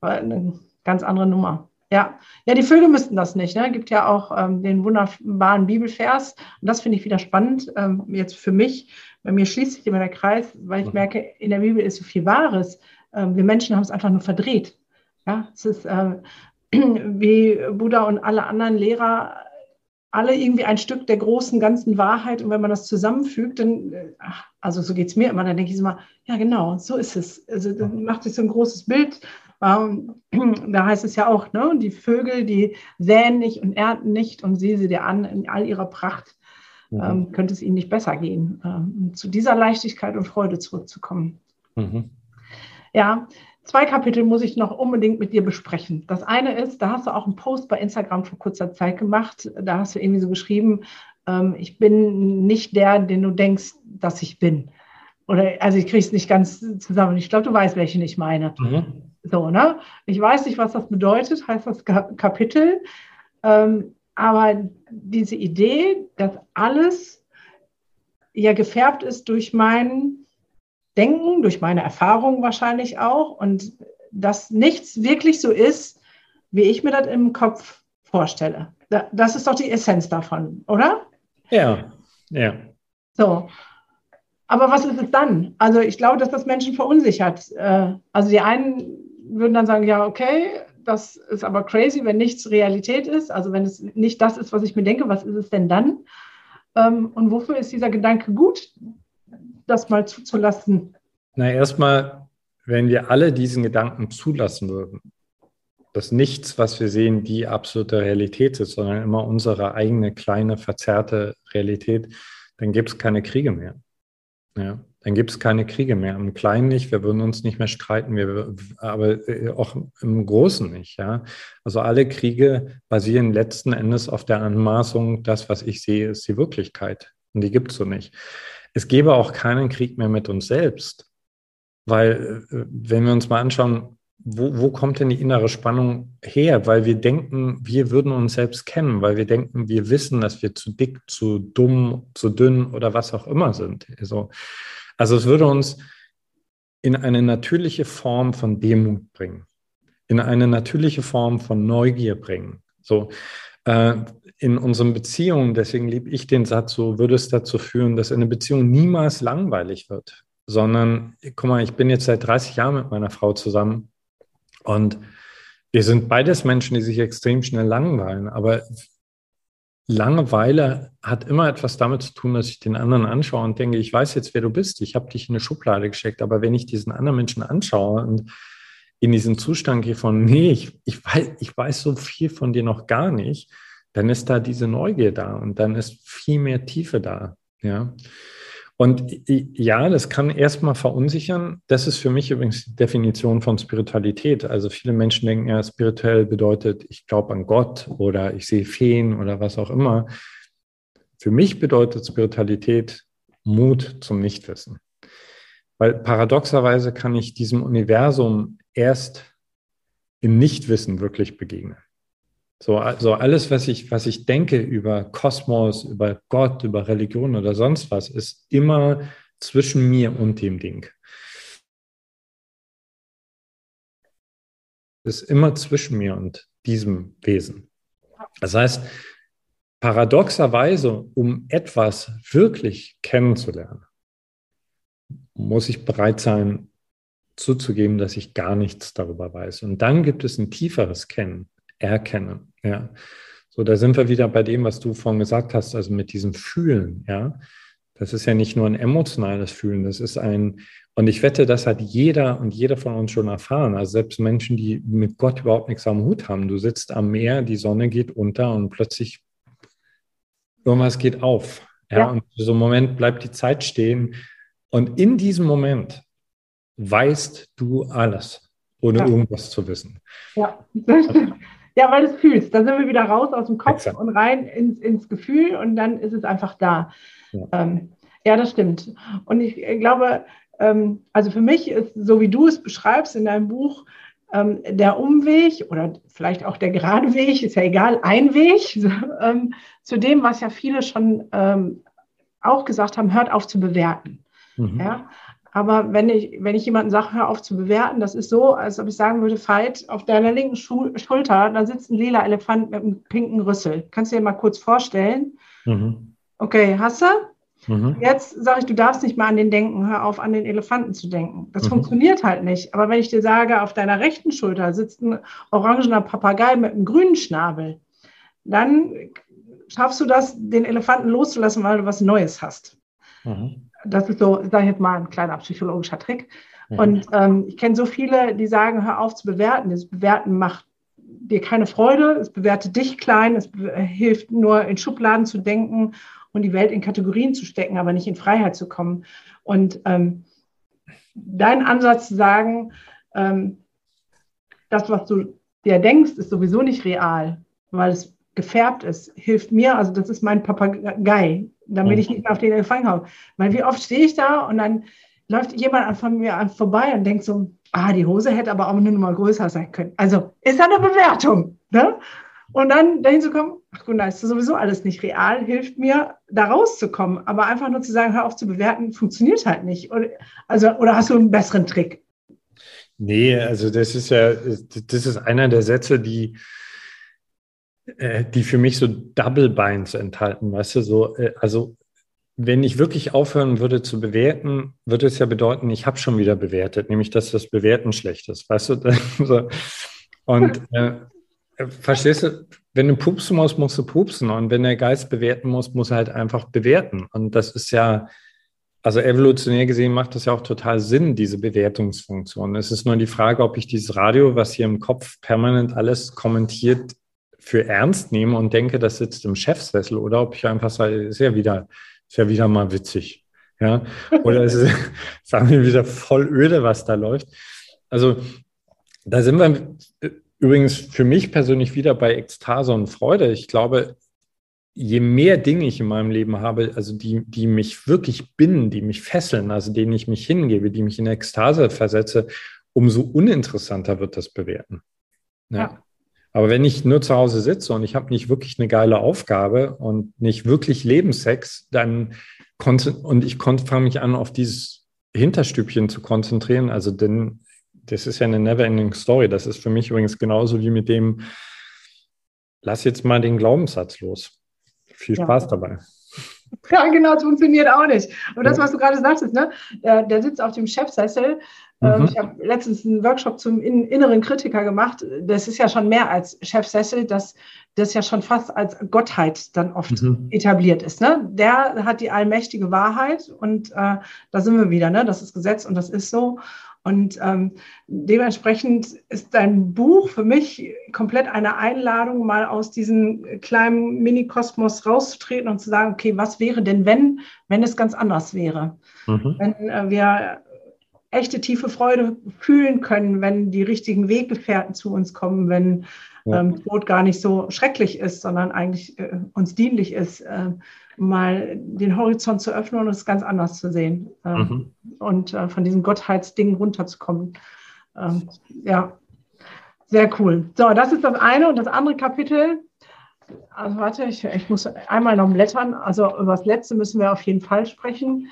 eine ganz andere Nummer. Ja, ja, die Vögel müssten das nicht. Ne? Gibt ja auch ähm, den wunderbaren Bibelvers. Und das finde ich wieder spannend, ähm, jetzt für mich. Bei mir schließt sich immer der Kreis, weil ich mhm. merke, in der Bibel ist so viel Wahres. Ähm, wir Menschen haben es einfach nur verdreht. Ja, es ist äh, wie Buddha und alle anderen Lehrer alle irgendwie ein Stück der großen ganzen Wahrheit. Und wenn man das zusammenfügt, dann, äh, ach, also so geht es mir immer, dann denke ich immer, ja genau, so ist es. Also dann macht sich so ein großes Bild. Ähm, da heißt es ja auch, ne, die Vögel, die säen nicht und ernten nicht und sehe sie dir an in all ihrer Pracht, mhm. ähm, könnte es ihnen nicht besser gehen. Ähm, zu dieser Leichtigkeit und Freude zurückzukommen. Mhm. Ja, Zwei Kapitel muss ich noch unbedingt mit dir besprechen. Das eine ist, da hast du auch einen Post bei Instagram vor kurzer Zeit gemacht. Da hast du irgendwie so geschrieben, ähm, ich bin nicht der, den du denkst, dass ich bin. Oder also ich kriege es nicht ganz zusammen. Ich glaube, du weißt, welchen ich meine. Mhm. So, ne? Ich weiß nicht, was das bedeutet, heißt das Kapitel. Ähm, aber diese Idee, dass alles ja gefärbt ist durch meinen Denken, durch meine Erfahrungen wahrscheinlich auch und dass nichts wirklich so ist, wie ich mir das im Kopf vorstelle. Das ist doch die Essenz davon, oder? Ja, ja. So. Aber was ist es dann? Also ich glaube, dass das Menschen verunsichert. Äh, also die einen würden dann sagen, ja, okay, das ist aber crazy, wenn nichts Realität ist. Also wenn es nicht das ist, was ich mir denke, was ist es denn dann? Ähm, und wofür ist dieser Gedanke gut? Das mal zuzulassen? Na, erstmal, wenn wir alle diesen Gedanken zulassen würden, dass nichts, was wir sehen, die absolute Realität ist, sondern immer unsere eigene kleine, verzerrte Realität, dann gibt es keine Kriege mehr. Ja, dann gibt es keine Kriege mehr. Im Kleinen nicht, wir würden uns nicht mehr streiten, wir, aber äh, auch im Großen nicht. Ja? Also alle Kriege basieren letzten Endes auf der Anmaßung, das, was ich sehe, ist die Wirklichkeit. Und die gibt es so nicht es gäbe auch keinen Krieg mehr mit uns selbst. Weil, äh, wenn wir uns mal anschauen, wo, wo kommt denn die innere Spannung her? Weil wir denken, wir würden uns selbst kennen, weil wir denken, wir wissen, dass wir zu dick, zu dumm, zu dünn oder was auch immer sind. Also, also es würde uns in eine natürliche Form von Demut bringen, in eine natürliche Form von Neugier bringen. So, äh, in unseren Beziehungen, deswegen liebe ich den Satz so, würde es dazu führen, dass eine Beziehung niemals langweilig wird, sondern, guck mal, ich bin jetzt seit 30 Jahren mit meiner Frau zusammen und Wir sind beides Menschen, die sich extrem schnell langweilen, aber Langeweile hat immer etwas damit zu tun, dass ich den anderen anschaue und denke, ich weiß jetzt, wer du bist. Ich habe dich in eine Schublade gesteckt, aber wenn ich diesen anderen Menschen anschaue und in diesen Zustand gehe von, nee, ich, ich, weiß, ich weiß so viel von dir noch gar nicht, dann ist da diese Neugier da und dann ist viel mehr Tiefe da. Ja. Und ja, das kann erstmal verunsichern. Das ist für mich übrigens die Definition von Spiritualität. Also viele Menschen denken ja, spirituell bedeutet, ich glaube an Gott oder ich sehe Feen oder was auch immer. Für mich bedeutet Spiritualität Mut zum Nichtwissen. Weil paradoxerweise kann ich diesem Universum erst im Nichtwissen wirklich begegnen. So also alles, was ich, was ich denke über Kosmos, über Gott, über Religion oder sonst was, ist immer zwischen mir und dem Ding. Ist immer zwischen mir und diesem Wesen. Das heißt, paradoxerweise, um etwas wirklich kennenzulernen, muss ich bereit sein, zuzugeben, dass ich gar nichts darüber weiß. Und dann gibt es ein tieferes Kennen erkennen. Ja. So, da sind wir wieder bei dem, was du vorhin gesagt hast, also mit diesem Fühlen, ja. Das ist ja nicht nur ein emotionales Fühlen, das ist ein, und ich wette, das hat jeder und jeder von uns schon erfahren. Also selbst Menschen, die mit Gott überhaupt nichts am Hut haben. Du sitzt am Meer, die Sonne geht unter und plötzlich irgendwas geht auf. Ja, ja. und so einem Moment bleibt die Zeit stehen. Und in diesem Moment weißt du alles, ohne ja. irgendwas zu wissen. Ja, das stimmt. Ja, weil du es fühlst. Da sind wir wieder raus aus dem Kopf Exakt. und rein ins, ins Gefühl und dann ist es einfach da. Ja, ähm, ja das stimmt. Und ich glaube, ähm, also für mich ist, so wie du es beschreibst in deinem Buch, ähm, der Umweg oder vielleicht auch der gerade Weg, ist ja egal, ein Weg ähm, zu dem, was ja viele schon ähm, auch gesagt haben, hört auf zu bewerten. Mhm. Ja? Aber wenn ich, wenn ich jemanden sage, hör auf zu bewerten, das ist so, als ob ich sagen würde, Veit, auf deiner linken Schu Schulter, da sitzt ein lila Elefant mit einem pinken Rüssel. Kannst du dir mal kurz vorstellen? Mhm. Okay, hast du? Mhm. Jetzt sage ich, du darfst nicht mal an den denken, hör auf, an den Elefanten zu denken. Das mhm. funktioniert halt nicht. Aber wenn ich dir sage, auf deiner rechten Schulter sitzt ein orangener Papagei mit einem grünen Schnabel, dann schaffst du das, den Elefanten loszulassen, weil du was Neues hast. Mhm. Das ist so, sage ich jetzt mal, ein kleiner psychologischer Trick. Mhm. Und ähm, ich kenne so viele, die sagen, hör auf zu bewerten. Das Bewerten macht dir keine Freude, es bewertet dich klein, es hilft nur in Schubladen zu denken und die Welt in Kategorien zu stecken, aber nicht in Freiheit zu kommen. Und ähm, dein Ansatz zu sagen, ähm, das, was du dir denkst, ist sowieso nicht real, weil es gefärbt ist, hilft mir, also das ist mein Papagei, damit mhm. ich nicht mehr auf den Elefant habe. Weil wie oft stehe ich da und dann läuft jemand von mir vorbei und denkt so, ah, die Hose hätte aber auch eine Nummer größer sein können. Also ist da eine Bewertung. Ne? Und dann dahin zu kommen, ach gut, da ist sowieso alles nicht real, hilft mir, da rauszukommen. Aber einfach nur zu sagen, hör auf zu bewerten, funktioniert halt nicht. Oder, also, oder hast du einen besseren Trick? Nee, also das ist ja, das ist einer der Sätze, die, äh, die für mich so Double Binds enthalten, weißt du, so, äh, also wenn ich wirklich aufhören würde zu bewerten, würde es ja bedeuten, ich habe schon wieder bewertet, nämlich dass das Bewerten schlecht ist, weißt du? und äh, verstehst du, wenn du pupsen musst, musst du pupsen und wenn der Geist bewerten muss, muss er halt einfach bewerten und das ist ja, also evolutionär gesehen macht das ja auch total Sinn, diese Bewertungsfunktion. Es ist nur die Frage, ob ich dieses Radio, was hier im Kopf permanent alles kommentiert, für ernst nehme und denke, das sitzt im Chefsessel oder ob ich einfach sage, ist ja wieder, ist ja wieder mal witzig. Ja, oder es ist, sagen wir wieder voll öde, was da läuft. Also, da sind wir übrigens für mich persönlich wieder bei Ekstase und Freude. Ich glaube, je mehr Dinge ich in meinem Leben habe, also die, die mich wirklich binden, die mich fesseln, also denen ich mich hingebe, die mich in Ekstase versetze, umso uninteressanter wird das Bewerten. Ja. ja. Aber wenn ich nur zu Hause sitze und ich habe nicht wirklich eine geile Aufgabe und nicht wirklich Lebenssex, dann und ich fange mich an, auf dieses Hinterstübchen zu konzentrieren. Also denn das ist ja eine never-ending Story. Das ist für mich übrigens genauso wie mit dem, lass jetzt mal den Glaubenssatz los. Viel Spaß ja. dabei. ja, genau, es funktioniert auch nicht. Und das, was du gerade sagtest, ne? der, der sitzt auf dem Chefsessel. Ähm, mhm. Ich habe letztens einen Workshop zum inneren Kritiker gemacht. Das ist ja schon mehr als Chefsessel, das, das ja schon fast als Gottheit dann oft mhm. etabliert ist. Ne? Der hat die allmächtige Wahrheit und äh, da sind wir wieder. Ne? Das ist Gesetz und das ist so. Und ähm, dementsprechend ist dein Buch für mich komplett eine Einladung, mal aus diesem kleinen Mini-Kosmos rauszutreten und zu sagen, okay, was wäre denn, wenn, wenn es ganz anders wäre? Mhm. Wenn äh, wir echte tiefe Freude fühlen können, wenn die richtigen Weggefährten zu uns kommen, wenn ja. ähm, Tod gar nicht so schrecklich ist, sondern eigentlich äh, uns dienlich ist, äh, mal den Horizont zu öffnen und es ganz anders zu sehen äh, mhm. und äh, von diesem Gottheitsding runterzukommen. Ähm, ja, sehr cool. So, das ist das eine und das andere Kapitel. Also warte, ich, ich muss einmal noch blättern. Also über das letzte müssen wir auf jeden Fall sprechen.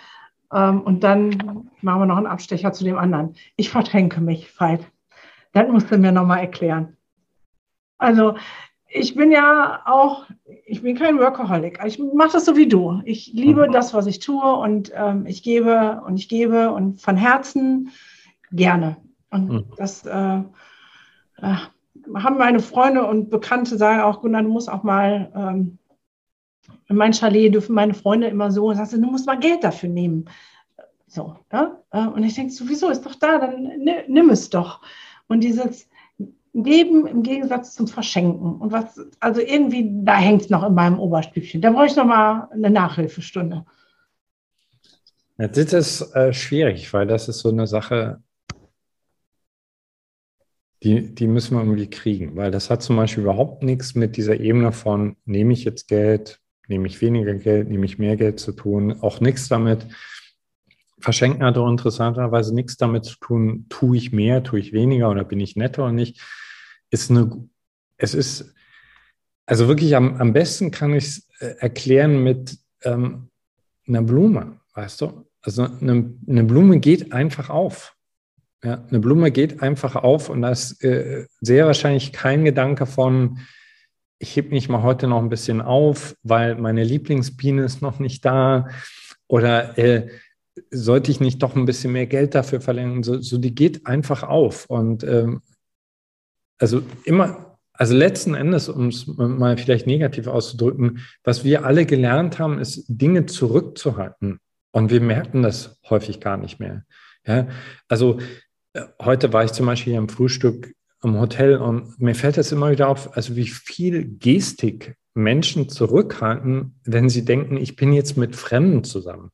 Ähm, und dann machen wir noch einen Abstecher zu dem anderen. Ich verdränke mich, Veit. Das musst du mir nochmal erklären. Also ich bin ja auch, ich bin kein Workaholic. Ich mache das so wie du. Ich liebe mhm. das, was ich tue und ähm, ich gebe und ich gebe und von Herzen gerne. Und mhm. das äh, äh, haben meine Freunde und Bekannte sagen auch, Gunnar, du musst auch mal ähm, in mein Chalet dürfen meine Freunde immer so, sagst du, du musst mal Geld dafür nehmen. So, ja? Äh, und ich denke, sowieso ist doch da, dann nimm es doch. Und dieses, Geben im Gegensatz zum Verschenken. Und was, also irgendwie, da hängt es noch in meinem Oberstübchen. Da brauche ich noch mal eine Nachhilfestunde. Ja, das ist äh, schwierig, weil das ist so eine Sache, die, die müssen wir irgendwie kriegen, weil das hat zum Beispiel überhaupt nichts mit dieser Ebene von, nehme ich jetzt Geld, nehme ich weniger Geld, nehme ich mehr Geld zu tun, auch nichts damit. Verschenken hat auch interessanterweise nichts damit zu tun, tue ich mehr, tue ich weniger oder bin ich netter oder nicht, ist eine, es ist, also wirklich am, am besten kann ich es äh, erklären mit ähm, einer Blume, weißt du? Also eine, eine, Blume geht einfach auf. Ja, eine Blume geht einfach auf und da ist äh, sehr wahrscheinlich kein Gedanke von, ich heb mich mal heute noch ein bisschen auf, weil meine Lieblingsbiene ist noch nicht da oder äh, sollte ich nicht doch ein bisschen mehr Geld dafür verlängern? So, so die geht einfach auf und ähm, also immer, also letzten Endes, um es mal vielleicht negativ auszudrücken, was wir alle gelernt haben, ist, Dinge zurückzuhalten. Und wir merken das häufig gar nicht mehr. Ja, also äh, heute war ich zum Beispiel am Frühstück im Hotel und mir fällt das immer wieder auf, also wie viel Gestik Menschen zurückhalten, wenn sie denken, ich bin jetzt mit Fremden zusammen.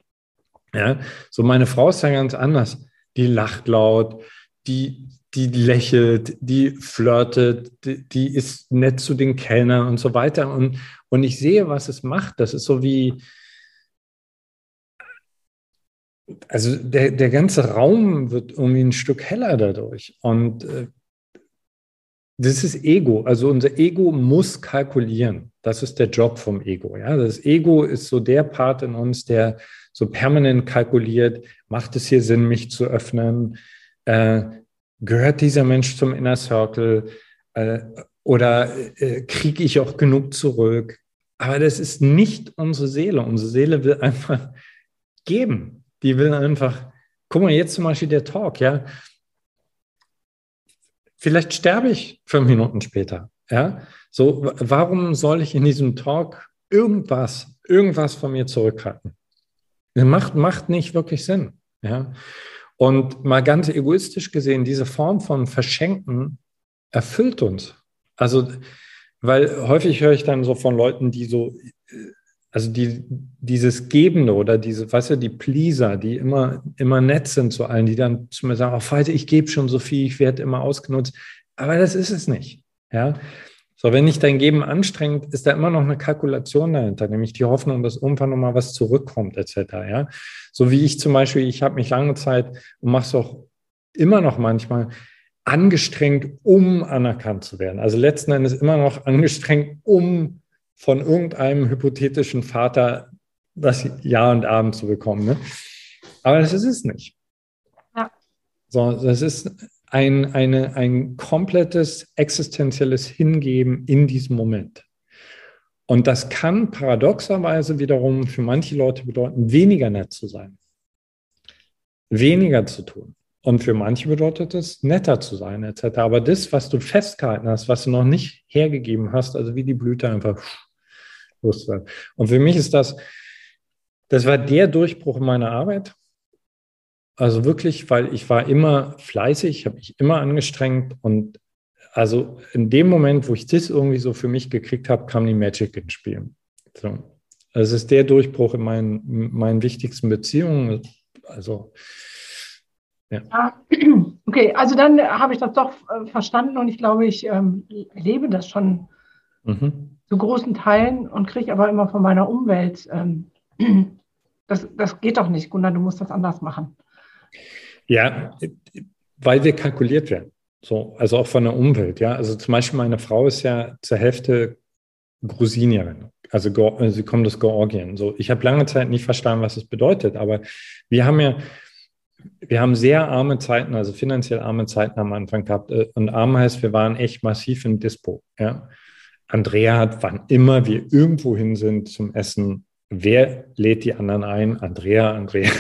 Ja, so meine Frau ist ja ganz anders. Die lacht laut, die die lächelt, die flirtet, die, die, ist nett zu den Kellnern und so weiter. Und, und ich sehe, was es macht. Das ist so wie, also der, der ganze Raum wird irgendwie ein Stück heller dadurch. Und äh, das ist Ego. Also unser Ego muss kalkulieren. Das ist der Job vom Ego. Ja? Das Ego ist so der Part in uns, der so permanent kalkuliert, macht es hier Sinn, mich zu öffnen? Äh, gehört dieser Mensch zum Inner Circle äh, oder äh, kriege ich auch genug zurück? Aber das ist nicht unsere Seele. Unsere Seele will einfach geben. Die will einfach, guck mal, jetzt zum Beispiel der Talk, ja. Vielleicht sterbe ich fünf Minuten später, ja. So, warum soll ich in diesem Talk irgendwas, irgendwas von mir zurückhalten? Macht, macht nicht wirklich Sinn, ja. Und mal ganz egoistisch gesehen, diese Form von Verschenken erfüllt uns. Also, weil häufig höre ich dann so von Leuten, die so, also die, dieses Gebende oder diese, weißt du, die Pleaser, die immer, immer nett sind zu allen, die dann zu mir sagen, oh, Falter, ich gebe schon so viel, ich werde immer ausgenutzt. Aber das ist es nicht. Ja, so, wenn ich dein Geben anstrengt, ist da immer noch eine Kalkulation dahinter, nämlich die Hoffnung, dass irgendwann nochmal was zurückkommt, etc. Ja? So wie ich zum Beispiel, ich habe mich lange Zeit und mache es auch immer noch manchmal angestrengt, um anerkannt zu werden. Also letzten Endes immer noch angestrengt, um von irgendeinem hypothetischen Vater das Ja und Abend zu bekommen. Ne? Aber das ist es nicht. Ja. So, das ist ein, eine, ein komplettes existenzielles Hingeben in diesem Moment. Und das kann paradoxerweise wiederum für manche Leute bedeuten, weniger nett zu sein, weniger zu tun. Und für manche bedeutet es, netter zu sein, etc. Aber das, was du festgehalten hast, was du noch nicht hergegeben hast, also wie die Blüte einfach loszuwerden. Und für mich ist das, das war der Durchbruch in meiner Arbeit. Also wirklich, weil ich war immer fleißig, habe mich immer angestrengt und also in dem Moment, wo ich das irgendwie so für mich gekriegt habe, kam die Magic ins Spiel. So. Also es ist der Durchbruch in meinen, meinen wichtigsten Beziehungen. Also ja. Okay, also dann habe ich das doch äh, verstanden und ich glaube, ich ähm, lebe das schon mhm. Zu großen Teilen und kriege aber immer von meiner Umwelt, ähm, das, das geht doch nicht, Gunnar, du musst das anders machen. Ja, weil wir kalkuliert werden. So, also auch von der Umwelt, ja. Also zum Beispiel meine Frau ist ja zur Hälfte Grusinierin. Also äh, sie kommt aus Georgien. So, ich habe lange Zeit nicht verstanden, was das bedeutet, aber wir haben ja, wir haben sehr arme Zeiten, also finanziell arme Zeiten am Anfang gehabt. Äh, und arm heißt, wir waren echt massiv im Dispo. Ja. Andrea hat, wann immer wir irgendwo hin sind zum Essen, wer lädt die anderen ein? Andrea, Andrea.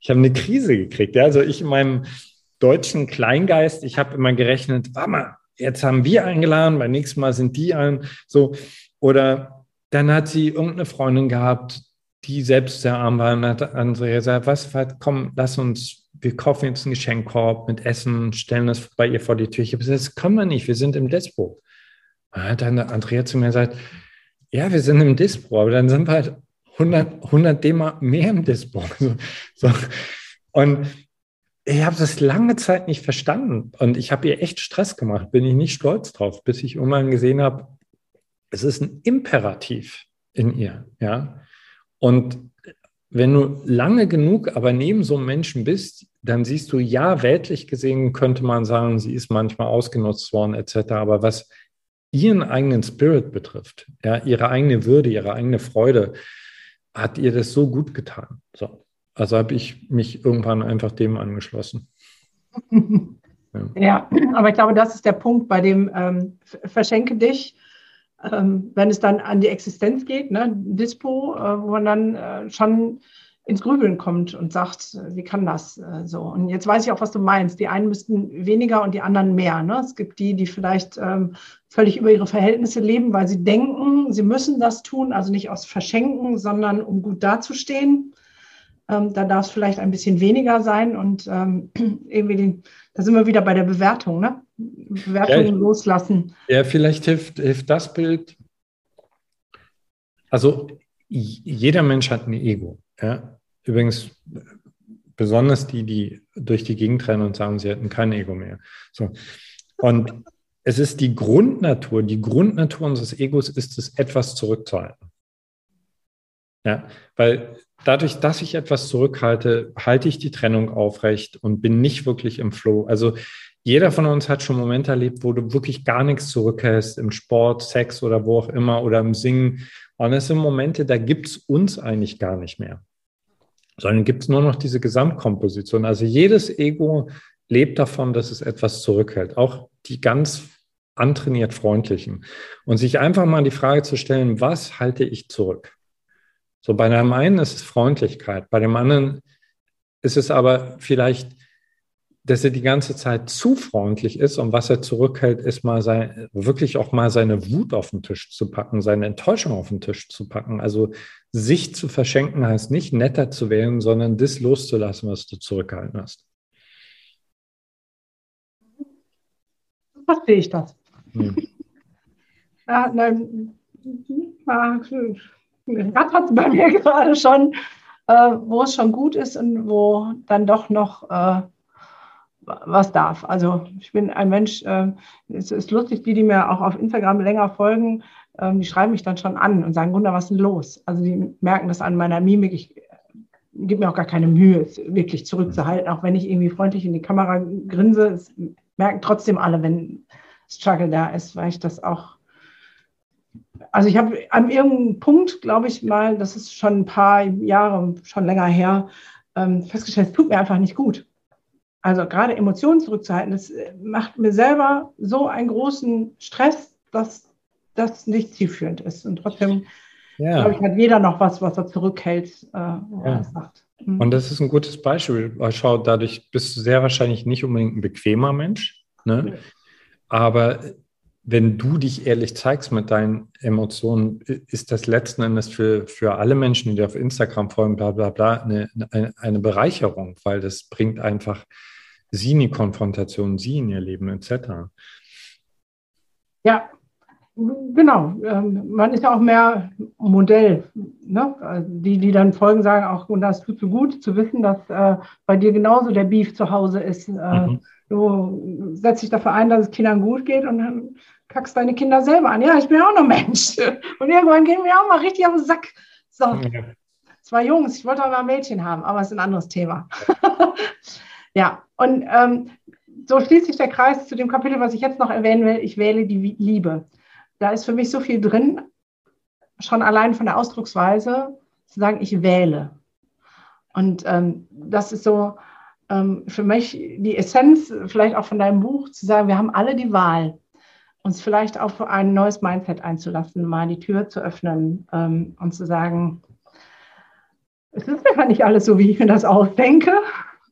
ich habe eine Krise gekriegt. Ja. Also ich in meinem deutschen Kleingeist, ich habe immer gerechnet, mal, jetzt haben wir eingeladen, beim nächsten Mal sind die ein, so. Oder dann hat sie irgendeine Freundin gehabt, die selbst sehr arm war und hat Andrea gesagt, was, komm, lass uns, wir kaufen jetzt einen Geschenkkorb mit Essen, stellen das bei ihr vor die Tür. Ich habe gesagt, das können wir nicht, wir sind im Dispo. Dann hat dann Andrea zu mir gesagt, ja, wir sind im Dispo, aber dann sind wir halt 100, 100 D mehr im Dispo. So, so. Und ich habe das lange Zeit nicht verstanden und ich habe ihr echt Stress gemacht, bin ich nicht stolz drauf, bis ich irgendwann gesehen habe, es ist ein Imperativ in ihr, ja. Und wenn du lange genug aber neben so einem Menschen bist, dann siehst du, ja, weltlich gesehen könnte man sagen, sie ist manchmal ausgenutzt worden, etc. Aber was ihren eigenen Spirit betrifft, ja, ihre eigene Würde, ihre eigene Freude, hat ihr das so gut getan. So. Also habe ich mich irgendwann einfach dem angeschlossen. ja. aber ich glaube, das ist der Punkt, bei dem ähm, verschenke dich, ähm, wenn es dann an die Existenz geht, ne, Dispo, äh, wo man dann äh, schon ins Grübeln kommt und sagt, wie kann das äh, so? Und jetzt weiß ich auch, was du meinst. Die einen müssten weniger und die anderen mehr. Ne? Es gibt die, die vielleicht ähm, völlig über ihre Verhältnisse leben, weil sie denken, sie müssen das tun, also nicht aus Verschenken, sondern um gut dazustehen. Ähm, da darf es vielleicht ein bisschen weniger sein und ähm, irgendwie, den, da sind wir wieder bei der Bewertung, ne? Bewertung ja, loslassen. Ja, vielleicht hilft, hilft das Bild. Also jeder Mensch hat ein Ego. Ja? Übrigens, besonders die, die durch die Gegend rennen und sagen, sie hätten kein Ego mehr. So. Und es ist die Grundnatur, die Grundnatur unseres Egos ist es, etwas zurückzuhalten. Ja, weil dadurch, dass ich etwas zurückhalte, halte ich die Trennung aufrecht und bin nicht wirklich im Flow. Also jeder von uns hat schon Momente erlebt, wo du wirklich gar nichts zurückhältst, im Sport, Sex oder wo auch immer oder im Singen. Und es sind Momente, da gibt es uns eigentlich gar nicht mehr, sondern gibt es nur noch diese Gesamtkomposition. Also jedes Ego lebt davon, dass es etwas zurückhält, auch die ganz antrainiert freundlichen. Und sich einfach mal die Frage zu stellen, was halte ich zurück? So bei dem einen ist es Freundlichkeit, bei dem anderen ist es aber vielleicht, dass er die ganze Zeit zu freundlich ist und was er zurückhält, ist mal sein, wirklich auch mal seine Wut auf den Tisch zu packen, seine Enttäuschung auf den Tisch zu packen. Also sich zu verschenken heißt nicht netter zu werden, sondern das loszulassen, was du zurückgehalten hast. Verstehe ich das. Hm. Ja, nein, rattert bei mir gerade schon, äh, wo es schon gut ist und wo dann doch noch äh, was darf. Also ich bin ein Mensch, äh, es ist lustig, die, die mir auch auf Instagram länger folgen, äh, die schreiben mich dann schon an und sagen, Wunder, was ist denn los? Also die merken das an meiner Mimik. Ich äh, gebe mir auch gar keine Mühe, es wirklich zurückzuhalten, auch wenn ich irgendwie freundlich in die Kamera grinse. Es merken trotzdem alle, wenn Struggle da ist, weil ich das auch also ich habe an irgendeinem Punkt, glaube ich mal, das ist schon ein paar Jahre, schon länger her, ähm, festgestellt, es tut mir einfach nicht gut. Also gerade Emotionen zurückzuhalten, das äh, macht mir selber so einen großen Stress, dass das nicht zielführend ist. Und trotzdem, ja. glaube ich, hat jeder noch was, was er zurückhält, äh, ja. er sagt. Mhm. Und das ist ein gutes Beispiel. Schau, dadurch bist du sehr wahrscheinlich nicht unbedingt ein bequemer Mensch. Ne? Aber wenn du dich ehrlich zeigst mit deinen Emotionen, ist das letzten Endes für, für alle Menschen, die dir auf Instagram folgen, bla bla bla, eine, eine, eine Bereicherung, weil das bringt einfach sie in die Konfrontation, sie in ihr Leben etc. Ja, genau. Ähm, man ist ja auch mehr Modell. Ne? Die, die dann folgen, sagen auch, und das tut so gut zu wissen, dass äh, bei dir genauso der Beef zu Hause ist. Äh, mhm. Du setzt dich dafür ein, dass es Kindern gut geht und dann kackst deine Kinder selber an. Ja, ich bin auch noch Mensch. Und irgendwann gehen wir auch mal richtig auf den Sack. So. Ja. Zwei Jungs, ich wollte auch mal ein Mädchen haben, aber es ist ein anderes Thema. ja, und ähm, so schließt sich der Kreis zu dem Kapitel, was ich jetzt noch erwähnen will. Ich wähle die Liebe. Da ist für mich so viel drin, schon allein von der Ausdrucksweise, zu sagen, ich wähle. Und ähm, das ist so ähm, für mich die Essenz, vielleicht auch von deinem Buch, zu sagen, wir haben alle die Wahl uns vielleicht auf ein neues Mindset einzulassen, mal die Tür zu öffnen ähm, und zu sagen, es ist einfach nicht alles so, wie ich mir das ausdenke.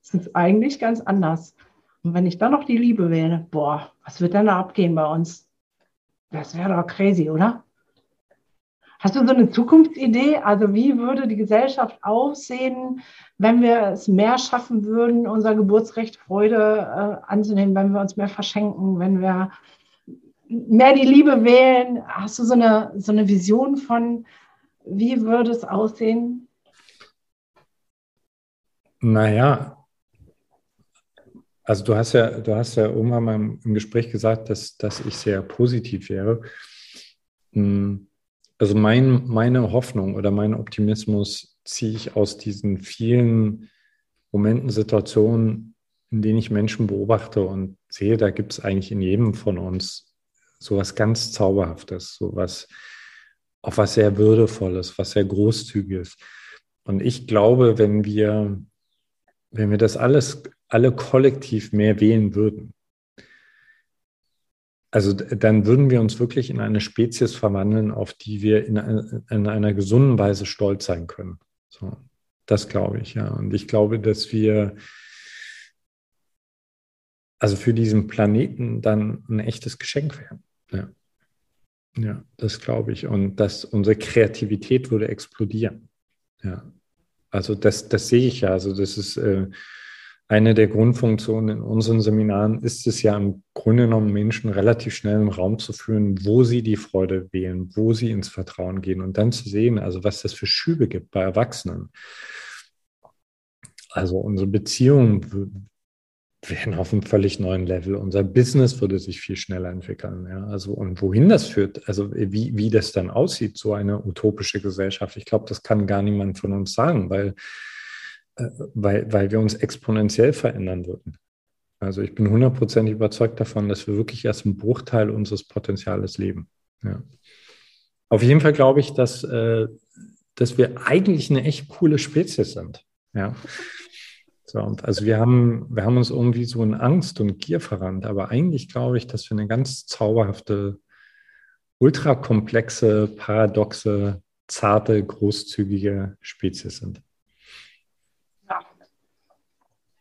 Es ist eigentlich ganz anders. Und wenn ich dann noch die Liebe wähle, boah, was wird denn da abgehen bei uns? Das wäre doch crazy, oder? Hast du so eine Zukunftsidee? Also wie würde die Gesellschaft aussehen, wenn wir es mehr schaffen würden, unser Geburtsrecht Freude äh, anzunehmen, wenn wir uns mehr verschenken, wenn wir mehr die Liebe wählen? Hast du so eine, so eine Vision von, wie würde es aussehen? Naja, also du hast ja, du hast ja irgendwann mal im Gespräch gesagt, dass, dass ich sehr positiv wäre. Hm, also mein, meine Hoffnung oder mein Optimismus ziehe ich aus diesen vielen Momenten, Situationen, in denen ich Menschen beobachte und sehe, da gibt es eigentlich in jedem von uns so was ganz Zauberhaftes, so was, auch was sehr Würdevolles, was sehr Großzügiges. Und ich glaube, wenn wir, wenn wir das alles, alle kollektiv mehr wählen würden, also dann würden wir uns wirklich in eine Spezies verwandeln, auf die wir in, in einer gesunden Weise stolz sein können. So, das glaube ich, ja. Und ich glaube, dass wir also für diesen Planeten dann ein echtes Geschenk werden. Ja. Ja, das glaube ich. Und dass unsere Kreativität würde explodieren. Ja. Also das, das sehe ich ja. Also das ist äh, eine der Grundfunktionen in unseren Seminaren ist es ja im Grunde genommen, Menschen relativ schnell im Raum zu führen, wo sie die Freude wählen, wo sie ins Vertrauen gehen und dann zu sehen, also was das für Schübe gibt bei Erwachsenen. Also unsere Beziehungen wären auf einem völlig neuen Level. Unser Business würde sich viel schneller entwickeln. Ja? Also, und wohin das führt, also wie, wie das dann aussieht, so eine utopische Gesellschaft, ich glaube, das kann gar niemand von uns sagen, weil, weil, weil wir uns exponentiell verändern würden. Also ich bin hundertprozentig überzeugt davon, dass wir wirklich erst einen Bruchteil unseres Potenziales leben. Ja. Auf jeden Fall glaube ich, dass, äh, dass wir eigentlich eine echt coole Spezies sind. Ja. So, also wir haben, wir haben uns irgendwie so in Angst und Gier verrannt, aber eigentlich glaube ich, dass wir eine ganz zauberhafte, ultrakomplexe, paradoxe, zarte, großzügige Spezies sind.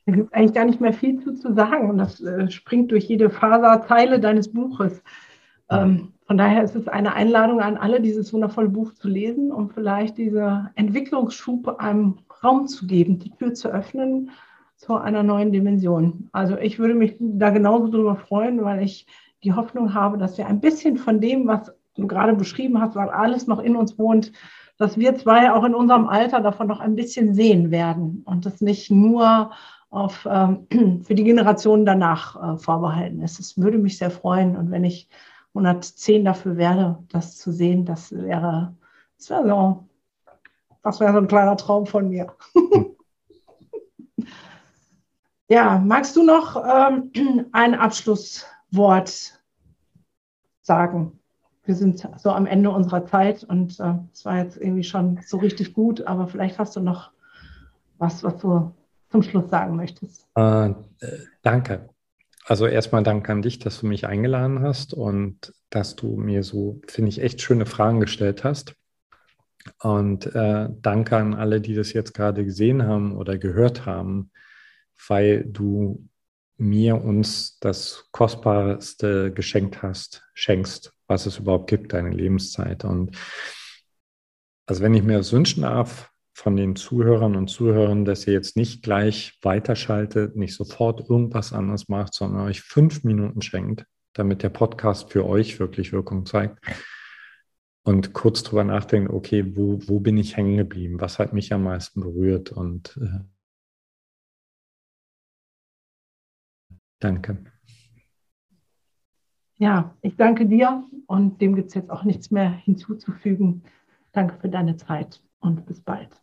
Da gibt es eigentlich gar nicht mehr viel zu, zu sagen und das äh, springt durch jede Faserzeile deines Buches. Ähm, von daher ist es eine Einladung an alle, dieses wundervolle Buch zu lesen, um vielleicht diese Entwicklungsschub einem Raum zu geben, die Tür zu öffnen zu einer neuen Dimension. Also ich würde mich da genauso darüber freuen, weil ich die Hoffnung habe, dass wir ein bisschen von dem, was du gerade beschrieben hast, weil alles noch in uns wohnt, dass wir zwei auch in unserem Alter davon noch ein bisschen sehen werden und das nicht nur auf, ähm, für die Generation danach äh, vorbehalten ist. Es würde mich sehr freuen und wenn ich 110 dafür werde, das zu sehen, das wäre, das wäre so das wäre so ein kleiner Traum von mir. ja, magst du noch ähm, ein Abschlusswort sagen? Wir sind so am Ende unserer Zeit und äh, es äh, war jetzt irgendwie schon so richtig gut, aber vielleicht hast du noch was, was du zum Schluss sagen möchtest. Äh, danke. also erstmal Dank an dich, dass du mich eingeladen hast und dass du mir so, finde ich, echt schöne Fragen gestellt hast. Und äh, danke an alle, die das jetzt gerade gesehen haben oder gehört haben, weil du mir uns das Kostbarste geschenkt hast, schenkst, was es überhaupt gibt, deine Lebenszeit. Und also wenn ich mir das wünschen darf von den Zuhörern und Zuhörern, dass ihr jetzt nicht gleich weiterschaltet, nicht sofort irgendwas anderes macht, sondern euch fünf Minuten schenkt, damit der Podcast für euch wirklich Wirkung zeigt. Und kurz drüber nachdenkt, okay, wo, wo bin ich hängen geblieben? Was hat mich am meisten berührt? Und äh, danke. Ja, ich danke dir und dem gibt es jetzt auch nichts mehr hinzuzufügen. Danke für deine Zeit und bis bald.